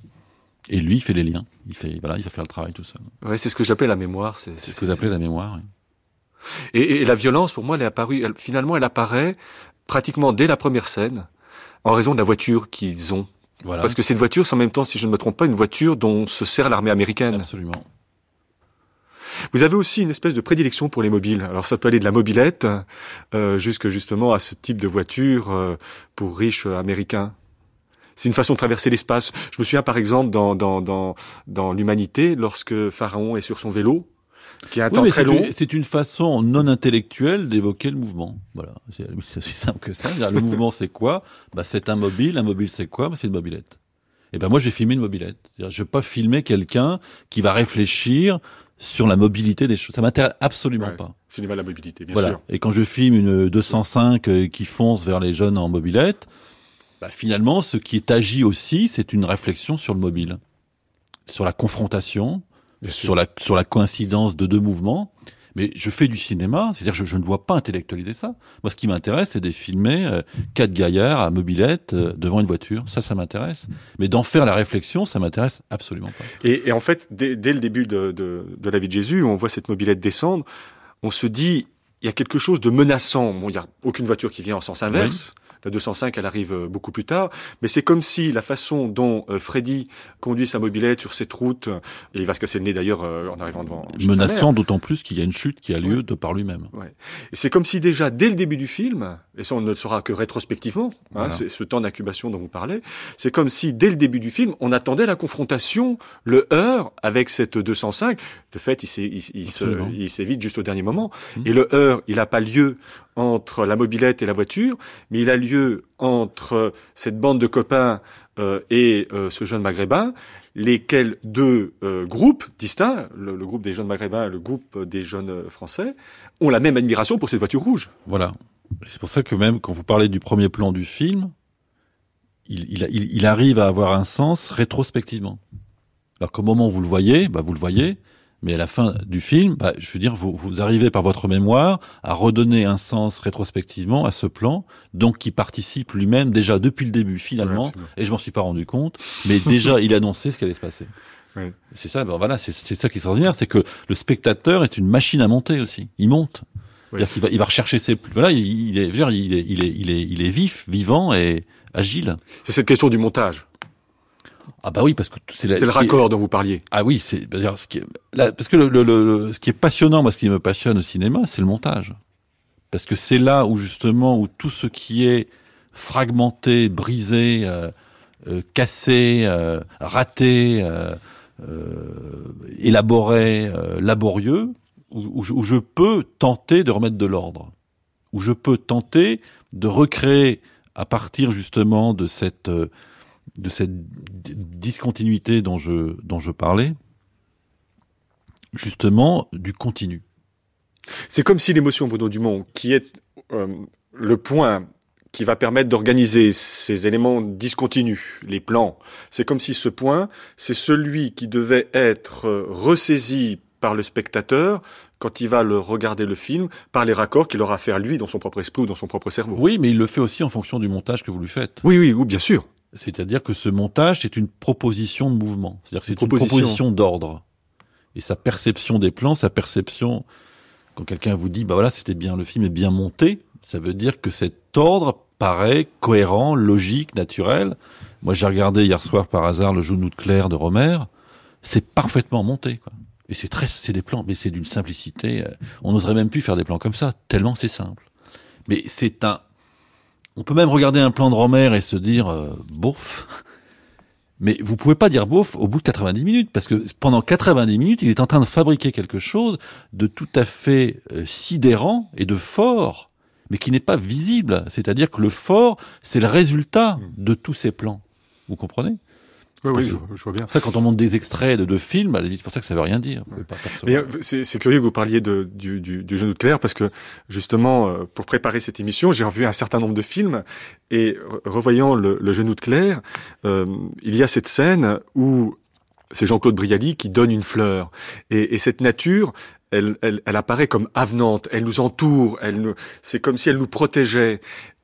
Et lui, il fait les liens. Il fait, voilà, il va faire le travail tout seul. Ouais, c'est ce que j'appelle la mémoire. C'est ce que j'appelle la mémoire. Oui. Et, et, la violence, pour moi, elle est apparue. Elle, finalement, elle apparaît pratiquement dès la première scène, en raison de la voiture qu'ils ont voilà. Parce que cette voiture, c'est en même temps, si je ne me trompe pas, une voiture dont se sert l'armée américaine. Absolument. Vous avez aussi une espèce de prédilection pour les mobiles. Alors ça peut aller de la mobilette euh, jusque justement à ce type de voiture euh, pour riches américains. C'est une façon de traverser l'espace. Je me souviens par exemple dans, dans, dans, dans l'Humanité, lorsque Pharaon est sur son vélo, qui un oui, très long. C'est une façon non intellectuelle d'évoquer le mouvement. Voilà, c'est aussi simple que ça. Le mouvement, c'est quoi? Bah, C'est un mobile. Un mobile, c'est quoi? Bah, C'est une mobilette. Et ben moi, j'ai filmé une mobilette. Je ne vais pas filmer quelqu'un qui va réfléchir sur la mobilité des choses. Ça m'intéresse absolument ouais, pas. Cinéma la mobilité, bien voilà. sûr. Et quand je filme une 205 qui fonce vers les jeunes en mobilette, bah, finalement, ce qui est agi aussi, c'est une réflexion sur le mobile, sur la confrontation, sur la, sur la coïncidence de deux mouvements. Mais je fais du cinéma, c'est-à-dire je, je ne dois pas intellectualiser ça. Moi, ce qui m'intéresse, c'est de filmer euh, quatre gaillards à mobilette euh, devant une voiture. Ça, ça m'intéresse. Mais d'en faire la réflexion, ça m'intéresse absolument pas. Et, et, en fait, dès, dès le début de, de, de, la vie de Jésus, on voit cette mobilette descendre, on se dit, il y a quelque chose de menaçant. Bon, il n'y a aucune voiture qui vient en sens inverse. Oui. La 205, elle arrive beaucoup plus tard. Mais c'est comme si la façon dont euh, Freddy conduit sa mobilette sur cette route, et il va se casser le nez d'ailleurs euh, en arrivant devant. Menaçant d'autant plus qu'il y a une chute qui a lieu ouais. de par lui-même. Ouais. C'est comme si déjà, dès le début du film, et ça on ne le saura que rétrospectivement, voilà. hein, c'est ce temps d'incubation dont vous parlez, c'est comme si dès le début du film, on attendait la confrontation, le heurt avec cette 205. De fait, il s'évite juste au dernier moment. Mmh. Et le heurt, il n'a pas lieu entre la mobilette et la voiture, mais il a lieu entre cette bande de copains euh, et euh, ce jeune maghrébin. lesquels deux euh, groupes distincts, le, groupe des jeunes maghrébins et le groupe des jeunes français, ont la même admiration pour cette voiture rouge. Voilà. C'est pour ça que même quand vous parlez du premier plan du film, il, il, arrive à avoir un sens rétrospectivement. Alors qu'au moment où vous le voyez, bah vous le voyez, mais à la fin du film, bah, je veux dire, vous, vous arrivez par votre mémoire à redonner un sens rétrospectivement à ce plan, donc qui participe lui-même déjà depuis le début finalement, et je m'en suis pas rendu compte, mais déjà il annonçait ce qui allait se passer. C'est ça, ben voilà, c'est ça qui est extraordinaire, c'est que le spectateur est une machine à monter aussi. Il monte. Oui. Il va, il va rechercher ses, voilà, il, est, il est, il est, il est, il est vif, vivant et agile. C'est cette question du montage. Ah bah oui, parce que c'est le raccord dont vous parliez. Ah oui, c'est ce qui est, parce que le, le, ce qui est passionnant, moi, ce qui me passionne au cinéma, c'est le montage, parce que c'est là où justement où tout ce qui est fragmenté, brisé, euh, euh, cassé, euh, raté, élaboré, laborieux, où, où, je peux tenter de remettre de l'ordre, où je peux tenter de recréer à partir justement de cette de cette discontinuité dont je, dont je parlais, justement du continu. C'est comme si l'émotion, Bruno Dumont, qui est euh, le point qui va permettre d'organiser ces éléments discontinus, les plans, c'est comme si ce point, c'est celui qui devait être euh, ressaisi par le spectateur quand il va le regarder le film par les raccords qu'il aura à faire lui dans son propre esprit ou dans son propre cerveau. Oui, mais il le fait aussi en fonction du montage que vous lui faites. Oui, oui, oui, bien sûr. C'est-à-dire que ce montage, c'est une proposition de mouvement. C'est-à-dire que c'est une proposition d'ordre. Et sa perception des plans, sa perception, quand quelqu'un vous dit, bah voilà, c'était bien, le film est bien monté, ça veut dire que cet ordre paraît cohérent, logique, naturel. Moi, j'ai regardé hier soir par hasard le genou de Claire de Romer. C'est parfaitement monté, quoi. Et c'est très, c'est des plans, mais c'est d'une simplicité. Euh, on n'oserait même plus faire des plans comme ça, tellement c'est simple. Mais c'est un, on peut même regarder un plan de Romer et se dire euh, bof. Mais vous pouvez pas dire bof au bout de 90 minutes parce que pendant 90 minutes, il est en train de fabriquer quelque chose de tout à fait euh, sidérant et de fort, mais qui n'est pas visible. C'est-à-dire que le fort, c'est le résultat de tous ces plans. Vous comprenez? Oui, oui, je, vois bien. Ça, quand on monte des extraits de, de films, à la c'est pour ça que ça veut rien dire. Euh, c'est curieux que vous parliez de, du, du, du genou de Claire, parce que justement, euh, pour préparer cette émission, j'ai revu un certain nombre de films, et revoyant le, le genou de Claire, euh, il y a cette scène où c'est Jean-Claude Brialy qui donne une fleur. Et, et cette nature, elle, elle, elle, apparaît comme avenante, elle nous entoure, elle c'est comme si elle nous protégeait.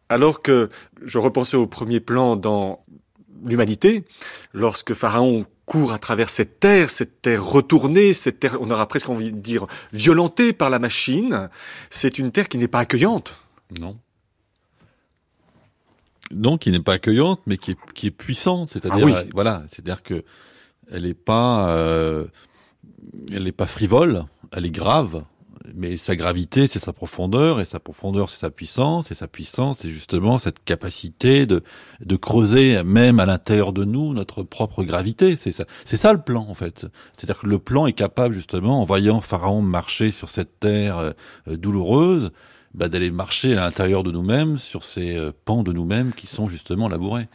Alors que je repensais au premier plan dans l'humanité, lorsque Pharaon court à travers cette terre, cette terre retournée, cette terre, on aura presque envie de dire, violentée par la machine, c'est une terre qui n'est pas accueillante. Non. Non, qui n'est pas accueillante, mais qui est, qui est puissante. C'est-à-dire, ah voilà, c'est-à-dire que elle n'est pas, euh, elle n'est pas frivole, elle est grave mais sa gravité, c'est sa profondeur, et sa profondeur, c'est sa puissance, et sa puissance, c'est justement cette capacité de, de creuser, même à l'intérieur de nous, notre propre gravité. C'est ça, c'est ça le plan, en fait. C'est-à-dire que le plan est capable, justement, en voyant Pharaon marcher sur cette terre euh, douloureuse, bah, d'aller marcher à l'intérieur de nous-mêmes, sur ces euh, pans de nous-mêmes qui sont justement labourés.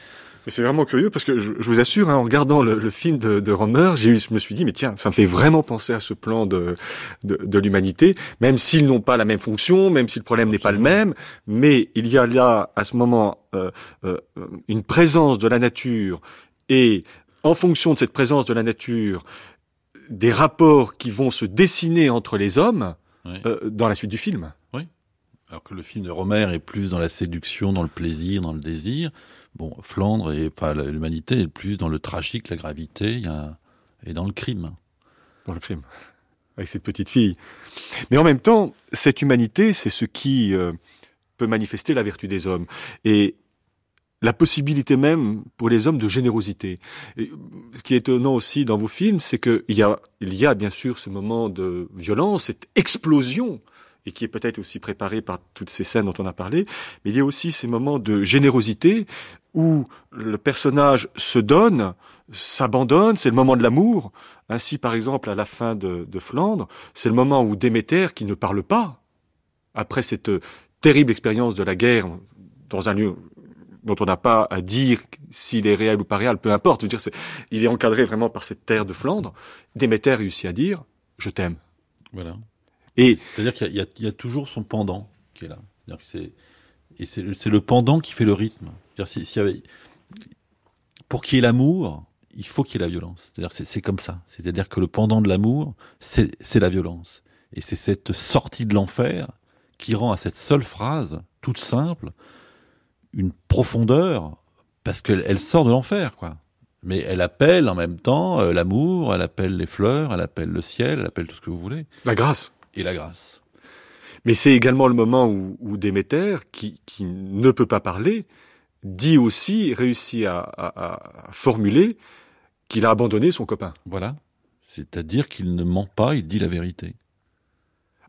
C'est vraiment curieux parce que je, vous assure, hein, en regardant le, le film de, de Romer, j'ai je me suis dit, mais tiens, ça me fait vraiment penser à ce plan de, de, de l'humanité, même s'ils n'ont pas la même fonction, même si le problème n'est pas le même, mais il y a là, à ce moment, euh, euh, une présence de la nature et en fonction de cette présence de la nature, des rapports qui vont se dessiner entre les hommes euh, dans la suite du film. Oui. Alors que le film de Romer est plus dans la séduction, dans le plaisir, dans le désir. Bon, Flandre et pas l'humanité est plus dans le tragique, la gravité, et dans le crime. Dans le crime, avec cette petite fille. Mais en même temps, cette humanité, c'est ce qui euh, peut manifester la vertu des hommes. Et la possibilité même pour les hommes de générosité. Et ce qui est étonnant aussi dans vos films, c'est qu'il y a, il y a bien sûr ce moment de violence, cette explosion et qui est peut-être aussi préparé par toutes ces scènes dont on a parlé, mais il y a aussi ces moments de générosité où le personnage se donne, s'abandonne, c'est le moment de l'amour. Ainsi, par exemple, à la fin de, Flandre, c'est le moment où Déméter, qui ne parle pas, après cette terrible expérience de la guerre dans un lieu dont on n'a pas à dire s'il est réel ou pas réel, peu importe. Il est encadré vraiment par cette terre de Flandre. Déméter réussit à dire je t'aime. Voilà. Et C'est-à-dire qu'il y, a- il y a toujours son pendant qui est là. Que et c'est le, pendant qui fait le rythme. C'est-à-dire si- s'il y avait- pour qu'il y ait l'amour, il faut qu'il y ait la violence. C'est-à-dire c'est, c'est comme ça. C'est-à-dire que le pendant de l'amour, c'est, c'est la violence. Et c'est cette sortie de l'enfer qui rend à cette seule phrase, toute simple, une profondeur, parce qu'elle elle sort de l'enfer, quoi. Mais elle appelle en même temps euh, l'amour, elle appelle les fleurs, elle appelle le ciel, elle appelle tout ce que vous voulez. la grâce. Et la grâce. Mais c'est également le moment où, où Déméter, qui, qui ne peut pas parler, dit aussi, réussit à, à- à formuler qu'il a abandonné son copain. Voilà. C'est-à-dire qu'il ne ment pas, il dit la vérité.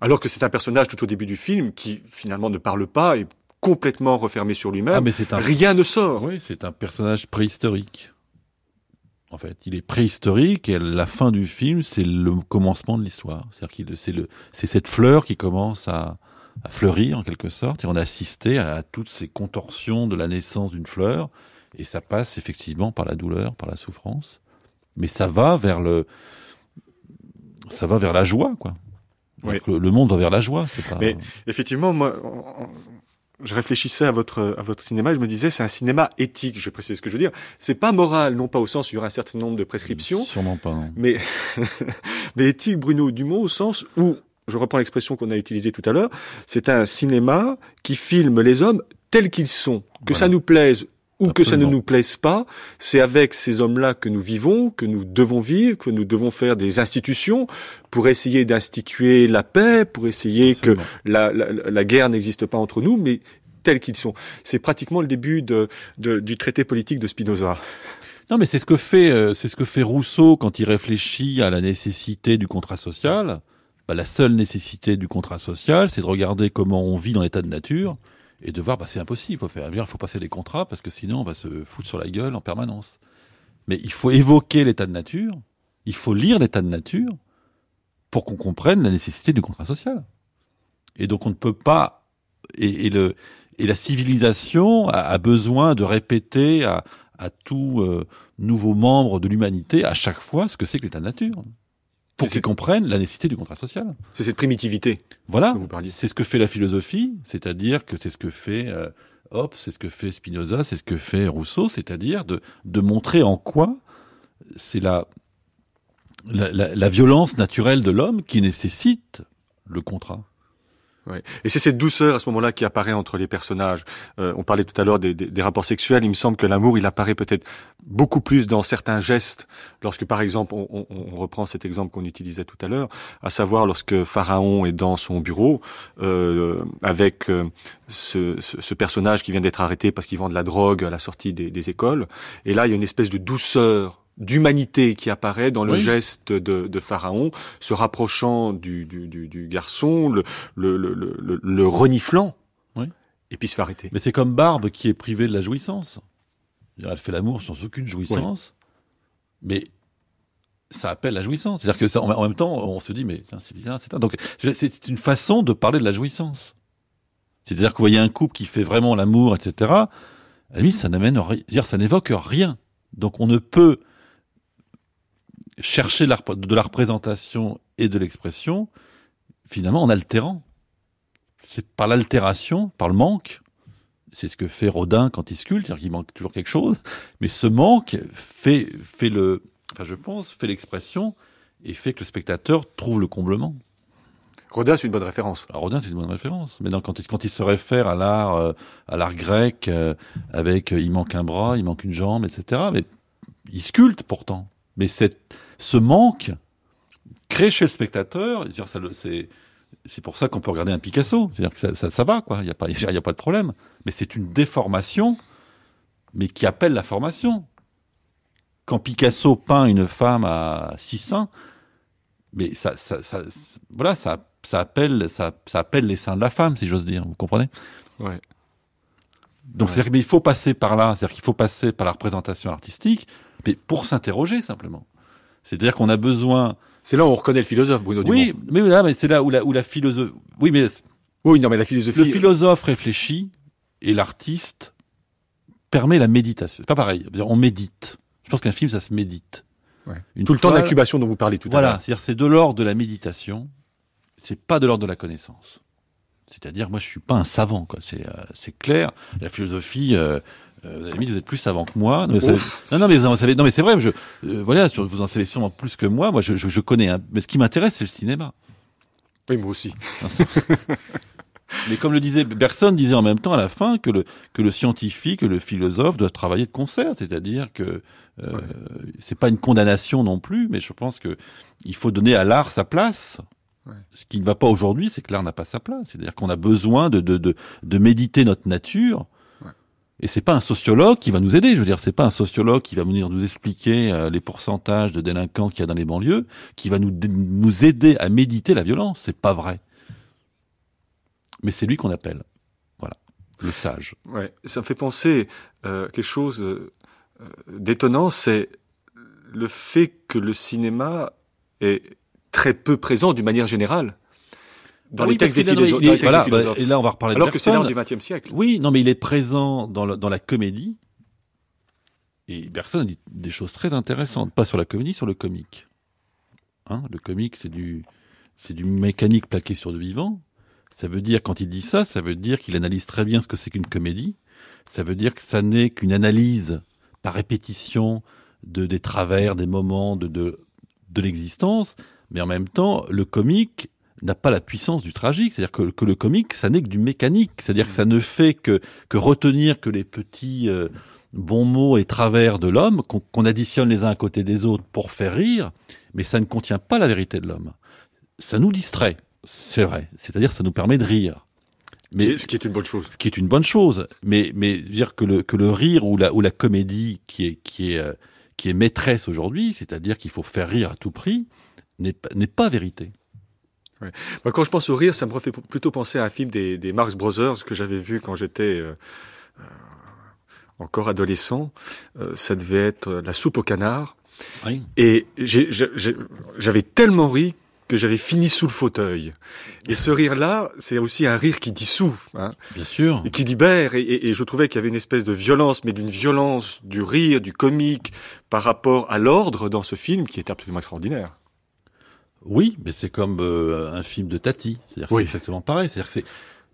Alors que c'est un personnage tout au début du film qui finalement ne parle pas, est complètement refermé sur Ah, lui-même. mais c'est un, Rien ne sort. oui, c'est un personnage préhistorique. En fait, il est préhistorique et la fin du film, c'est le commencement de l'histoire. C'est-à-dire c'est cette fleur qui commence à, à fleurir en quelque sorte et on a assisté à, à toutes ces contorsions de la naissance d'une fleur et ça passe effectivement par la douleur, par la souffrance, mais ça va vers le, ça va vers la joie, quoi. Oui. Le, le monde va vers la joie, pas. Mais- Effectivement, moi, je réfléchissais à votre, à votre cinéma et je me disais, c'est un cinéma éthique, je vais préciser ce que je veux dire. C'est pas moral, non pas au sens où il y aura un certain nombre de prescriptions, Sûrement pas. mais, mais éthique, Bruno Dumont, au sens où, je reprends l'expression qu'on a utilisée tout à l'heure, c'est un cinéma qui filme les hommes tels qu'ils sont. Que Voilà. ça nous plaise ou que ça ne nous plaise pas, c'est avec ces hommes-là que nous vivons, que nous devons vivre, que nous devons faire des institutions pour essayer d'instituer la paix, pour essayer que la, la guerre n'existe pas entre nous, mais tels qu'ils sont. C'est pratiquement le début de, de- du traité politique de Spinoza. Non, mais c'est ce que fait, euh, c'est ce que fait Rousseau quand il réfléchit à la nécessité du contrat social. Bah, la seule nécessité du contrat social, c'est de regarder comment on vit dans l'état de nature et de voir, bah, c'est impossible. Il faut faire, il faut passer des contrats parce que sinon on va se foutre sur la gueule en permanence. Mais il faut évoquer l'état de nature. Il faut lire l'état de nature pour qu'on comprenne la nécessité du contrat social. Et donc on ne peut pas et, le et la civilisation a, a besoin de répéter à, à tout euh, nouveau membre de l'humanité à chaque fois ce que c'est que l'état de nature pour qu'ils comprennent la nécessité du contrat social. C'est cette primitivité. Voilà, c'est ce que fait la philosophie, c'est-à-dire que c'est ce que fait euh, Hobbes, c'est ce que fait Spinoza, c'est ce que fait Rousseau, c'est-à-dire de, de montrer en quoi c'est la, la, la- la violence naturelle de l'homme qui nécessite le contrat. Et c'est cette douceur à ce moment-là qui apparaît entre les personnages. Euh, on parlait tout à l'heure des, des- des rapports sexuels. Il me semble que l'amour, il apparaît peut-être beaucoup plus dans certains gestes. Lorsque, par exemple, on, on- on reprend cet exemple qu'on utilisait tout à l'heure, à savoir lorsque Pharaon est dans son bureau euh, avec euh, ce, ce- ce personnage qui vient d'être arrêté parce qu'il vend de la drogue à la sortie des, des écoles. Et là, il y a une espèce de douceur d'humanité qui apparaît dans le Oui. geste de, de Pharaon, se rapprochant du, du, du, du garçon, le, le, le, le, le- le reniflant, Oui. et puis se fait arrêter. Mais c'est comme Barbe qui est privée de la jouissance. Elle fait l'amour sans aucune jouissance, mais ça appelle la jouissance. C'est-à-dire que ça, en même temps, on se dit, mais c'est bizarre, c'est. Donc c'est une façon de parler de la jouissance. C'est-à-dire que vous voyez un couple qui fait vraiment l'amour, etc. À la limite, ça n'amène, ça n'évoque rien. Donc on ne peut chercher de la représentation et de l'expression finalement en altérant. C'est par l'altération, par le manque, c'est ce que fait Rodin quand il sculpte, c'est-à-dire qu'il manque toujours quelque chose, mais ce manque fait, fait le, enfin je pense, fait l'expression et fait que le spectateur trouve le comblement. Rodin, c'est une bonne référence. Alors Rodin, c'est une bonne référence, mais non, quand, il, quand il se réfère à l'art, euh, à l'art grec, euh, avec euh, il manque un bras, il manque une jambe, etc., mais il sculpte pourtant. Mais cette, ce manque crée chez le spectateur, c'est pour ça qu'on peut regarder un Picasso, c'est-à-dire que ça, ça, ça va, quoi, il n'y a, pas- il y a pas de problème. Mais c'est une déformation, mais qui appelle la formation. Quand Picasso peint une femme à six seins, mais ça, ça, ça- voilà, ça, ça appelle, ça, ça appelle les seins de la femme, si j'ose dire. Vous comprenez? Ouais. Donc, Ouais. c'est-à-dire qu'il faut passer par là, c'est-à-dire qu'il faut passer par la représentation artistique, mais pour s'interroger simplement. C'est-à-dire qu'on a besoin. C'est là où on reconnaît le philosophe, Bruno Oui, Dumont. mais là, mais c'est là où la, où la philosophie. Oui, mais Oui, non, mais la philosophie. le philosophe réfléchit et l'artiste permet la méditation. C'est pas pareil. On médite. Je pense qu'un film, ça se médite. Une tout le temps d'incubation dont vous parlez tout à l'heure. Voilà, c'est-à-dire c'est de l'ordre de la méditation, c'est pas de l'ordre de la connaissance. C'est-à-dire, moi, je suis pas un savant, quoi. C'est, c'est clair. La philosophie, euh, euh, vous êtes plus savant que moi. Non, mais, non, mais vous en savez, non, mais c'est vrai. Je, euh, voilà, vous en savez sûrement plus que moi. Moi, je, je, je connais. mais ce qui m'intéresse, c'est le cinéma. Oui, moi aussi. mais comme le disait Bergson, disait en même temps à la fin que le que le scientifique, le philosophe doivent travailler de concert. C'est-à-dire que euh, c'est pas une condamnation non plus, mais je pense que il faut donner à l'art sa place. Ce qui ne va pas aujourd'hui, c'est que l'art n'a pas sa place. C'est-à-dire qu'on a besoin de, de, de, de méditer notre nature et c'est pas un sociologue qui va nous aider. Je veux dire, c'est pas un sociologue qui va venir nous expliquer euh, les pourcentages de délinquants qu'il y a dans les banlieues, qui va nous, aider à méditer la violence. C'est pas vrai. Mais c'est lui qu'on appelle. Voilà. Le sage. Ouais. Ça me fait penser euh, quelque chose euh, d'étonnant, c'est le fait que le cinéma est très peu présent d'une manière générale dans les textes des philosophes. et là, on va reparler Alors que c'est l'art du XXe siècle. Oui, non, mais il est présent dans, dans la comédie. Et Bergson dit des choses très intéressantes, pas sur la comédie, sur le comique. Hein, le comique, c'est du, c'est du mécanique plaqué sur le vivant. Ça veut dire, quand il dit ça, ça veut dire qu'il analyse très bien ce que c'est qu'une comédie. Ça veut dire que ça n'est qu'une analyse par répétition de, des travers, des moments de, de, de l'existence. Mais en même temps, le comique n'a pas la puissance du tragique. C'est-à-dire que, que, le comique, ça n'est que du mécanique. C'est-à-dire que ça ne fait que, que retenir que les petits euh, bons mots et travers de l'homme, qu'on additionne les uns à côté des autres pour faire rire, mais ça ne contient pas la vérité de l'homme. Ça nous distrait, c'est vrai. C'est-à-dire ça nous permet de rire. Mais, ce qui est une bonne chose. Ce qui est une bonne chose. Mais, mais dire que le, que le rire ou la, ou la comédie qui est, qui est, euh, qui est maîtresse aujourd'hui, c'est-à-dire qu'il faut faire rire à tout prix, n'est pas vérité. Ouais. quand je pense au rire, ça me refait plutôt penser à un film des, des Marx Brothers que j'avais vu quand j'étais euh, euh encore adolescent. Euh, ça devait être La soupe au canard. Oui. Et j'avais tellement ri que j'avais fini sous le fauteuil. Et ce rire-là, c'est aussi un rire qui dissout. Hein, Bien sûr. Et qui libère. Et, et, et je trouvais qu'il y avait une espèce de violence, mais d'une violence du rire, du comique, par rapport à l'ordre dans ce film qui est absolument extraordinaire. Oui, mais c'est comme euh, un film de Tati. C'est-à-dire oui. c'est exactement pareil. C'est-à-dire que c'est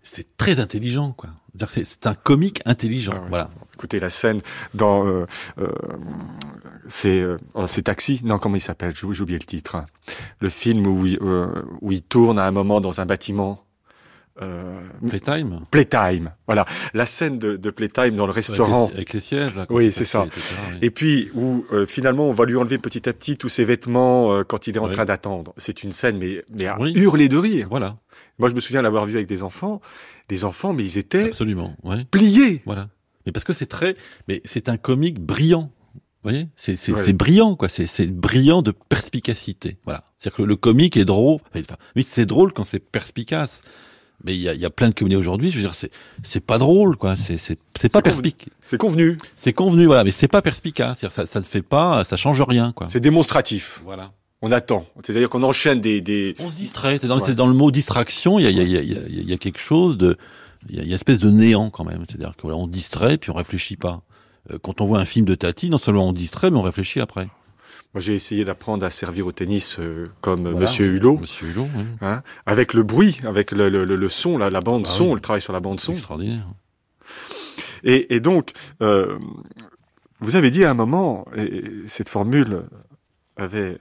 c'est très intelligent, quoi. C'est, c'est un comique intelligent. Ah voilà. Écoutez la scène dans euh, euh, c'est euh, oh, c'est Taxi. Non, comment il s'appelle? J'ai oublié le titre. Le film où il, euh, où il tourne à un moment dans un bâtiment euh, Playtime Playtime, voilà. La scène de, de Playtime dans le restaurant. Avec les, avec les sièges, là. Oui, c'est ça. Etc., oui. Et puis, où euh, finalement, on va lui enlever petit à petit tous ses vêtements euh, quand il est en oui. train d'attendre. C'est une scène, mais, mais à oui. hurler de rire. Voilà. Moi, je me souviens l'avoir vu avec des enfants. Des enfants, mais ils étaient. Absolument, ouais. Pliés. Voilà. Mais parce que c'est très. Mais c'est un comique brillant. Vous voyez? C'est ouais. brillant quoi c'est brillant de perspicacité voilà c'est à dire que le comique est drôle enfin oui c'est drôle quand c'est perspicace mais il y a, y a, plein de comédies aujourd'hui. Je veux dire, c'est c'est pas drôle, quoi. C'est c'est c'est pas perspicace. C'est convenu. C'est convenu, voilà. Mais c'est pas perspicace. C'est-à-dire, ça ça ne fait pas, ça change rien, quoi. C'est démonstratif. Voilà. On attend. C'est-à-dire qu'on enchaîne des, des. On se distrait. C'est dans, ouais. dans le mot distraction. Il y a il y a il y y a quelque chose de il y a, une espèce de néant quand même. C'est-à-dire que voilà, on distrait puis on réfléchit pas. Quand on voit un film de Tati, non seulement on distrait, mais on réfléchit après. Moi, j'ai essayé d'apprendre à servir au tennis euh, comme voilà, Monsieur Hulot. Monsieur Hulot, oui. hein, avec le bruit, avec le, le, le son, la, la bande ah, son, oui. le travail sur la bande son. Extraordinaire. Et, et donc, euh, vous avez dit à un moment, et cette formule avait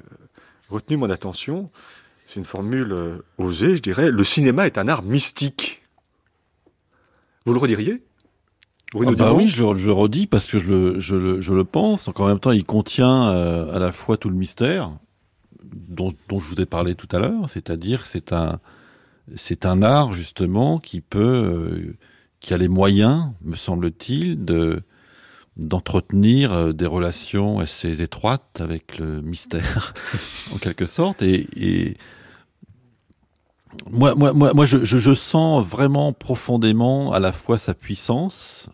retenu mon attention, c'est une formule euh, osée, je dirais, le cinéma est un art mystique. Vous le rediriez? Bruno ah bah oui, je, je, redis parce que je, je, je, le pense. Donc en même temps, il contient euh, à la fois tout le mystère dont, dont je vous ai parlé tout à l'heure, c'est-à-dire c'est un c'est un art justement qui peut euh, qui a les moyens, me semble-t-il, de d'entretenir euh, des relations assez étroites avec le mystère en quelque sorte et, et moi, moi, moi, moi je, je, je, sens vraiment profondément à la fois sa puissance,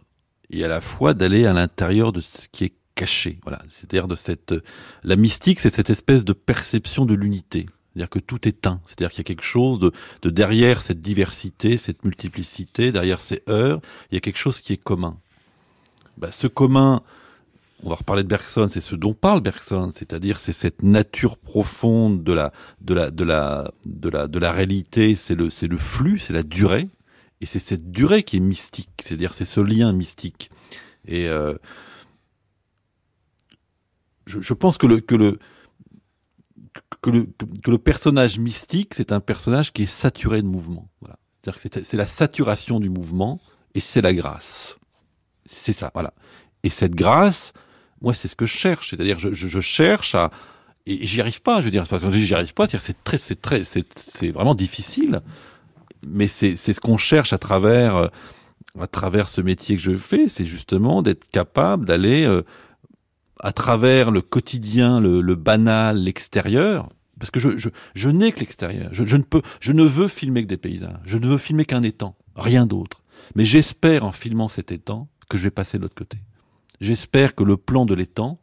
et à la fois d'aller à l'intérieur de ce qui est caché. Voilà, c'est-à-dire de cette la mystique, c'est cette espèce de perception de l'unité. C'est-à-dire que tout est un. C'est-à-dire qu'il y a quelque chose de, de, derrière cette diversité, cette multiplicité, derrière ces heures, il y a quelque chose qui est commun. bah, ce commun, on va reparler de Bergson, c'est ce dont parle Bergson, c'est-à-dire c'est cette nature profonde de la de la de la de la de la réalité, c'est le c'est le flux, c'est la durée, et c'est cette durée qui est mystique, c'est-à-dire c'est ce lien mystique. Et euh, je, pense que le que le que le, que le personnage mystique, c'est un personnage qui est saturé de mouvement. Voilà. C'est la saturation du mouvement et c'est la grâce. C'est ça, voilà. Et cette grâce, moi, c'est ce que je cherche. C'est-à-dire, je, je, cherche à et j'y arrive pas. Je veux dire, j'y arrive pas, c'est très, c'est très, c'est vraiment difficile. Mais c'est ce qu'on cherche à travers euh, à travers ce métier que je fais, c'est justement d'être capable d'aller euh, à travers le quotidien, le, le banal, l'extérieur, parce que je, je, je n'ai que l'extérieur. Je, ne peux, je ne veux filmer que des paysages. Je ne veux filmer qu'un étang, rien d'autre. Mais j'espère en filmant cet étang que je vais passer de l'autre côté. J'espère que le plan de l'étang,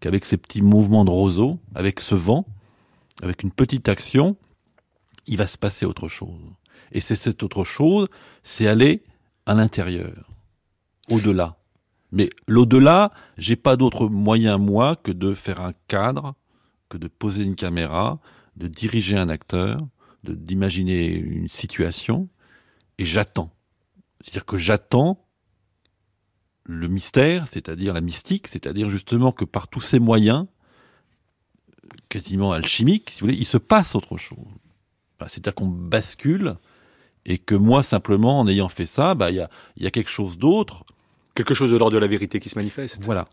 qu'avec ces petits mouvements de roseau, avec ce vent, avec une petite action, il va se passer autre chose. Et c'est cette autre chose, c'est aller à l'intérieur, au-delà. Mais l'au-delà, j'ai pas d'autre moyen moi que de faire un cadre, que de poser une caméra, de diriger un acteur, d'imaginer une situation, et j'attends. C'est-à-dire que j'attends le mystère, c'est-à-dire la mystique, c'est-à-dire justement que par tous ces moyens, quasiment alchimiques, si vous voulez, il se passe autre chose. C'est-à-dire qu'on bascule et que moi, simplement, en ayant fait ça, bah, il y, a, y a quelque chose d'autre. Quelque chose de l'ordre de la vérité qui se manifeste. Voilà.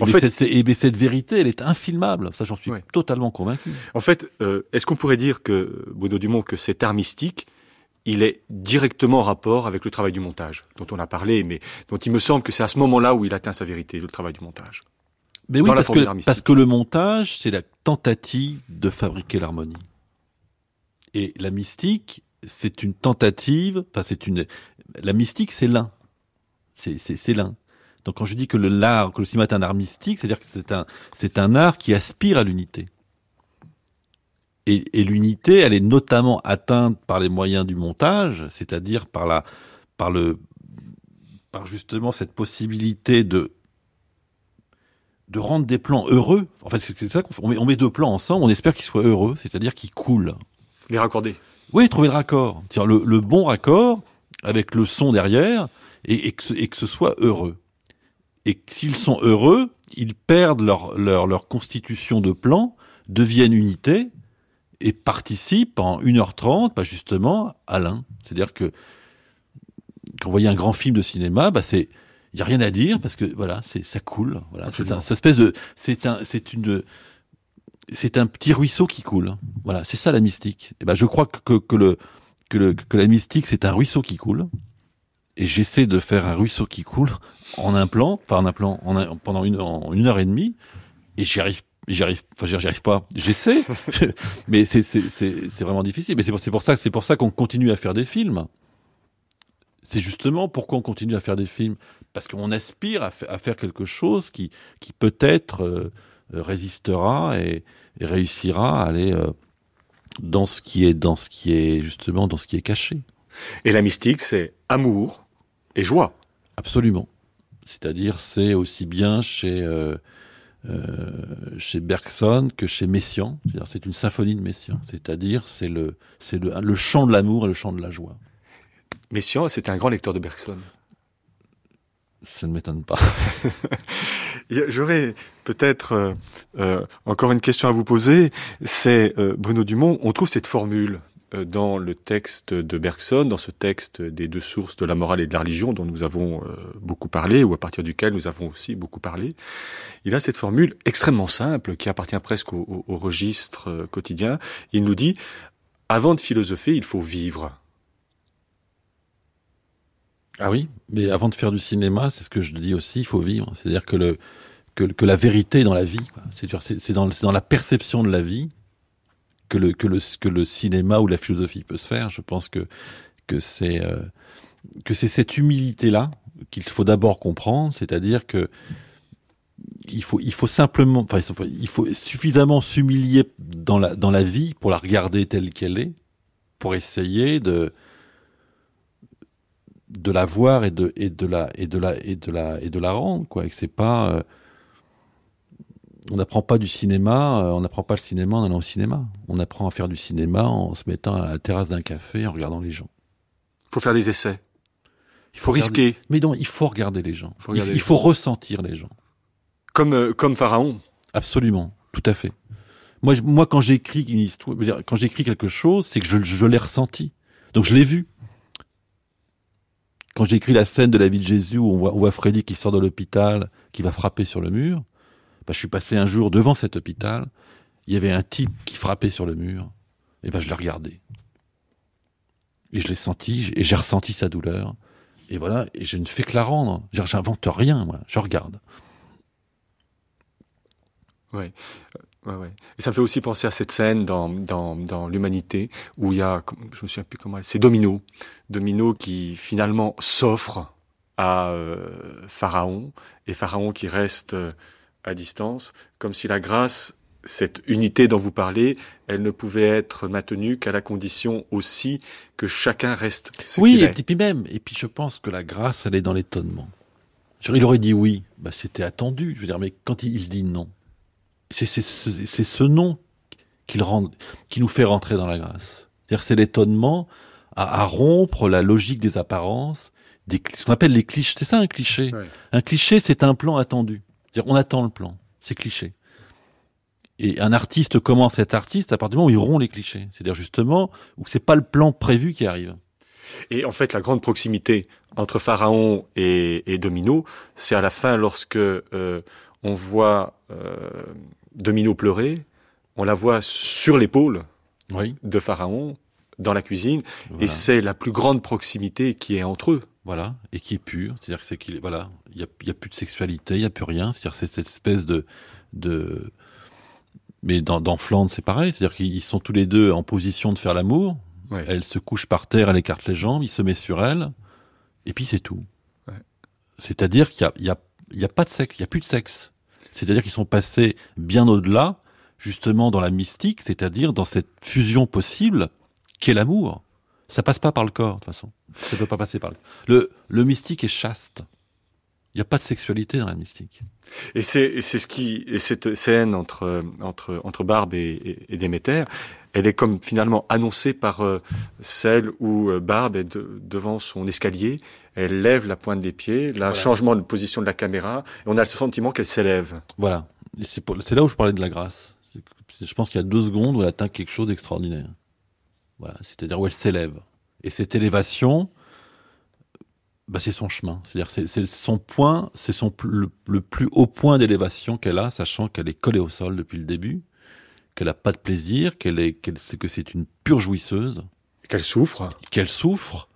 En fait, et cette vérité, elle est infilmable. Ça, j'en suis ouais. totalement convaincu. En fait, euh, est-ce qu'on pourrait dire que, Bruno Dumont, que cet art mystique, il est directement en rapport avec le travail du montage, dont on a parlé, mais dont il me semble que c'est à ce moment-là où il atteint sa vérité, le travail du montage? Mais oui, parce que, parce que le montage, c'est la tentative de fabriquer l'harmonie. Et la mystique, c'est une tentative, enfin, c'est une, la mystique, c'est l'un. C'est l'un. Donc quand je dis que le l'art, que le cinéma est un art mystique, c'est-à-dire que c'est un, c'est un art qui aspire à l'unité. Et, l'unité, elle est notamment atteinte par les moyens du montage, c'est-à-dire par la, par le, par justement cette possibilité de de rendre des plans heureux. En fait, c'est ça qu'on met, on met deux plans ensemble, on espère qu'ils soient heureux, c'est-à-dire qu'ils coulent. Les raccorder. Oui, trouver le raccord. Le, le bon raccord avec le son derrière et, et, que, et que ce soit heureux et s'ils sont heureux, ils perdent leur, leur, leur constitution de plan, deviennent unité et participent en 1h30 bah justement à l'un. C'est-à-dire que quand vous voyez un grand film de cinéma, bah c'est il y a rien à dire parce que voilà, c'est ça coule, voilà, c'est un espèce de c'est un c'est une c'est un petit ruisseau qui coule. Voilà, c'est ça la mystique. Et ben je crois que, que le que le que la mystique c'est un ruisseau qui coule et j'essaie de faire un ruisseau qui coule en un plan, enfin en un plan, en pendant une, une heure et demie, et j'y arrive, enfin j'y arrive pas. J'essaie, mais c'est vraiment difficile. Mais c'est pour pour ça c'est pour ça qu'on continue à faire des films. C'est justement pourquoi on continue à faire des films parce qu'on aspire à, à, faire quelque chose qui qui peut-être euh, résistera et, et, réussira à aller euh, dans ce qui est dans ce qui est justement dans ce qui est caché. Et la mystique, c'est amour et joie. Absolument. C'est-à-dire, c'est aussi bien chez, euh, euh, chez Bergson que chez Messiaen. C'est une symphonie de Messiaen. C'est-à-dire, c'est le, c'est le, le chant de l'amour et le chant de la joie. Messiaen, c'est un grand lecteur de Bergson. Ça ne m'étonne pas. J'aurais peut-être euh, euh, encore une question à vous poser. C'est euh, Bruno Dumont. On trouve cette formule dans le texte de Bergson, dans ce texte des deux sources de la morale et de la religion dont nous avons beaucoup parlé, ou à partir duquel nous avons aussi beaucoup parlé, il a cette formule extrêmement simple qui appartient presque au, registre quotidien. Il nous dit, avant de philosopher, il faut vivre. Ah oui, mais avant de faire du cinéma, c'est ce que je dis aussi, il faut vivre. C'est-à-dire que, que, la vérité est dans la vie. C'est dans, dans la perception de la vie que le, que le, que le cinéma ou la philosophie peut se faire. Je pense que, que c'est, euh, cette humilité-là qu'il faut d'abord comprendre, c'est-à-dire que il faut, il faut simplement, enfin, il faut suffisamment s'humilier dans la, dans la vie pour la regarder telle qu'elle est, pour essayer de, de la voir et de, et de la, et de la, et de la, et de la rendre, quoi. Et que c'est pas, euh, on n'apprend pas du cinéma, euh, on n'apprend pas le cinéma en allant au cinéma. On apprend à faire du cinéma en se mettant à la terrasse d'un café, en regardant les gens. Il faut faire des essais. Il faut risquer. Mais non, il faut regarder les gens. Faut regarder il, les il faut ressentir les gens. Comme, euh, comme Pharaon. Absolument, tout à fait. Moi, je- moi quand j'écris une histoire, quand j'écris quelque chose, c'est que je, je l'ai ressenti. Donc je l'ai vu. Quand j'écris la scène de la vie de Jésus où on voit, on Freddy qui sort de l'hôpital, qui va frapper sur le mur, bah, je suis passé un jour devant cet hôpital, il y avait un type qui frappait sur le mur, et ben je l'ai regardé. Et je l'ai senti, et j'ai ressenti sa douleur. Et voilà, et je ne fais que la rendre. J'invente rien, moi, je regarde. Ouais. Ouais, ouais. Et ça me fait aussi penser à cette scène dans, dans, dans l'humanité où il y a, je me souviens plus comment elle, c'est Domino. Domino qui finalement s'offre à euh, Pharaon et Pharaon qui reste euh, à distance, comme si la grâce, cette unité dont vous parlez, elle ne pouvait être maintenue qu'à la condition aussi que chacun reste ce oui, et puis même, et puis je pense que la grâce, elle est dans l'étonnement. Il aurait dit oui, bah, c'était attendu. Je veux dire, mais quand il dit non, c'est c'est ce, c'est ce non qui, le rend, qui nous fait rentrer dans la grâce. C'est-à-dire, c'est l'étonnement à, à rompre la logique des apparences, des, ce qu'on appelle les clichés. C'est ça un cliché. Ouais. Un cliché, c'est un plan attendu. C'est-à-dire, on attend le plan. C'est cliché. Et un artiste commence à être artiste à partir du moment où il rompt les clichés. C'est-à-dire justement où c'est pas le plan prévu qui arrive. Et en fait, la grande proximité entre Pharaon et, et Domino, c'est à la fin lorsque euh, on voit euh, Domino pleurer, on la voit sur l'épaule Oui. de Pharaon dans la cuisine, Voilà. et c'est la plus grande proximité qui est entre eux. Voilà, et qui est pur, c'est-à-dire que c'est qu'il voilà, il y a, il y a plus de sexualité, il y a plus rien, c'est-à-dire c'est cette espèce de, de, mais dans, dans Flandre c'est pareil, c'est-à-dire qu'ils sont tous les deux en position de faire l'amour, elle se couche par terre, elle écarte les jambes, il se met sur elle, et puis c'est tout. Ouais. C'est-à-dire qu'il y a, y a, il y a pas de sexe, il y a plus de sexe. C'est-à-dire qu'ils sont passés bien au-delà, justement dans la mystique, c'est-à-dire dans cette fusion possible qu'est l'amour. Ça passe pas par le corps, de toute façon. Ça peut pas passer par le le, le mystique est chaste. Il n'y a pas de sexualité dans la mystique. Et c'est et c'est ce qui et cette scène entre entre entre Barbe et, et, et Déméter, elle est comme finalement annoncée par euh, celle où euh, Barbe est de- devant son escalier, elle lève la pointe des pieds, là Voilà. changement de position de la caméra, et on a le sentiment qu'elle s'élève. Voilà. C'est là où je parlais de la grâce. Je pense qu'il y a deux secondes où elle atteint quelque chose d'extraordinaire. Voilà. C'est-à-dire où elle s'élève. Et cette élévation, bah, c'est son chemin. C'est-à-dire c'est c'est son point, c'est son le plus haut point d'élévation qu'elle a, sachant qu'elle est collée au sol depuis le début, qu'elle n'a pas de plaisir, qu'elle est, que c'est une pure jouisseuse. Qu'elle souffre. qu'elle souffre,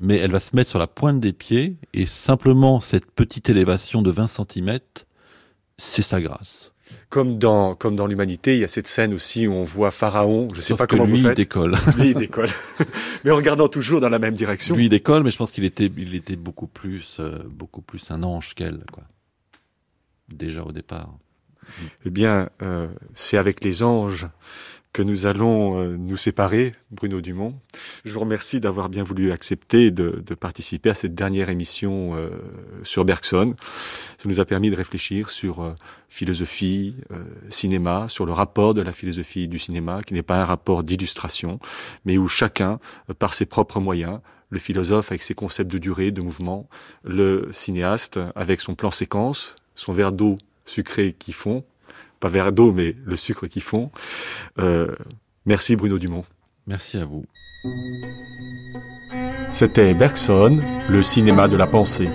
mais elle va se mettre sur la pointe des pieds, et simplement cette petite élévation de 20 cm, c'est sa grâce. Comme dans, comme dans l'humanité, il y a cette scène aussi où on voit Pharaon, je sais Sauf pas que comment lui, vous il faites, décolle. lui il décolle. Mais en regardant toujours dans la même direction. Lui, il décolle, mais je pense qu'il était, il était beaucoup plus, euh, beaucoup plus un ange qu'elle, quoi. Déjà au départ. Eh bien, euh, c'est avec les anges que nous allons euh, nous séparer, Bruno Dumont. Je vous remercie d'avoir bien voulu accepter de, participer à cette dernière émission euh, sur Bergson. Ça nous a permis de réfléchir sur philosophie, cinéma, sur le rapport de la philosophie du cinéma, qui n'est pas un rapport d'illustration, mais où chacun, par ses propres moyens, le philosophe avec ses concepts de durée, de mouvement, le cinéaste avec son plan séquence, son verre d'eau sucré qui fond, pas verre d'eau, mais le sucre qui fond. Euh, merci Bruno Dumont. Merci à vous. C'était Bergson, le cinéma de la pensée.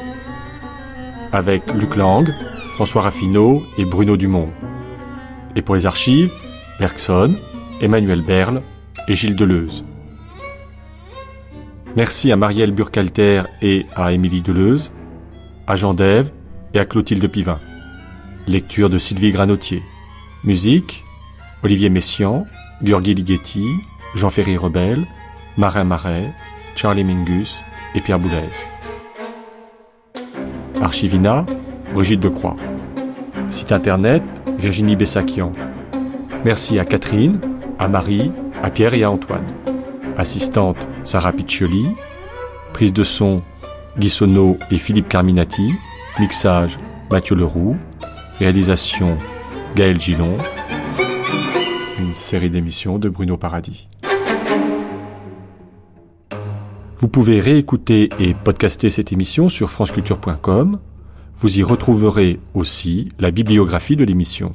Avec Luc Lang, François Raffineau et Bruno Dumont. Et pour les archives, Bergson, Emmanuel Berle et Gilles Deleuze. Merci à Marielle Burkhalter et à Émilie Deleuze, à Jean Dève et à Clotilde Pivin. Lecture de Sylvie Granotier. Musique Olivier Messiaen, Gheorghi Ligeti, Jean-Ferry Rebel, Marin Marais, Charlie Mingus et Pierre Boulez. Archivina, Brigitte Decroix. Site internet, Virginie Bessakian. Merci à Catherine, à Marie, à Pierre et à Antoine. Assistante, Sarah Piccioli. Prise de son, Guissonneau et Philippe Carminati. Mixage Mathieu Leroux. Réalisation Gaël Gillon. Une série d'émissions de Bruno Paradis. Vous pouvez réécouter et podcaster cette émission sur franceculture.com. Vous y retrouverez aussi la bibliographie de l'émission.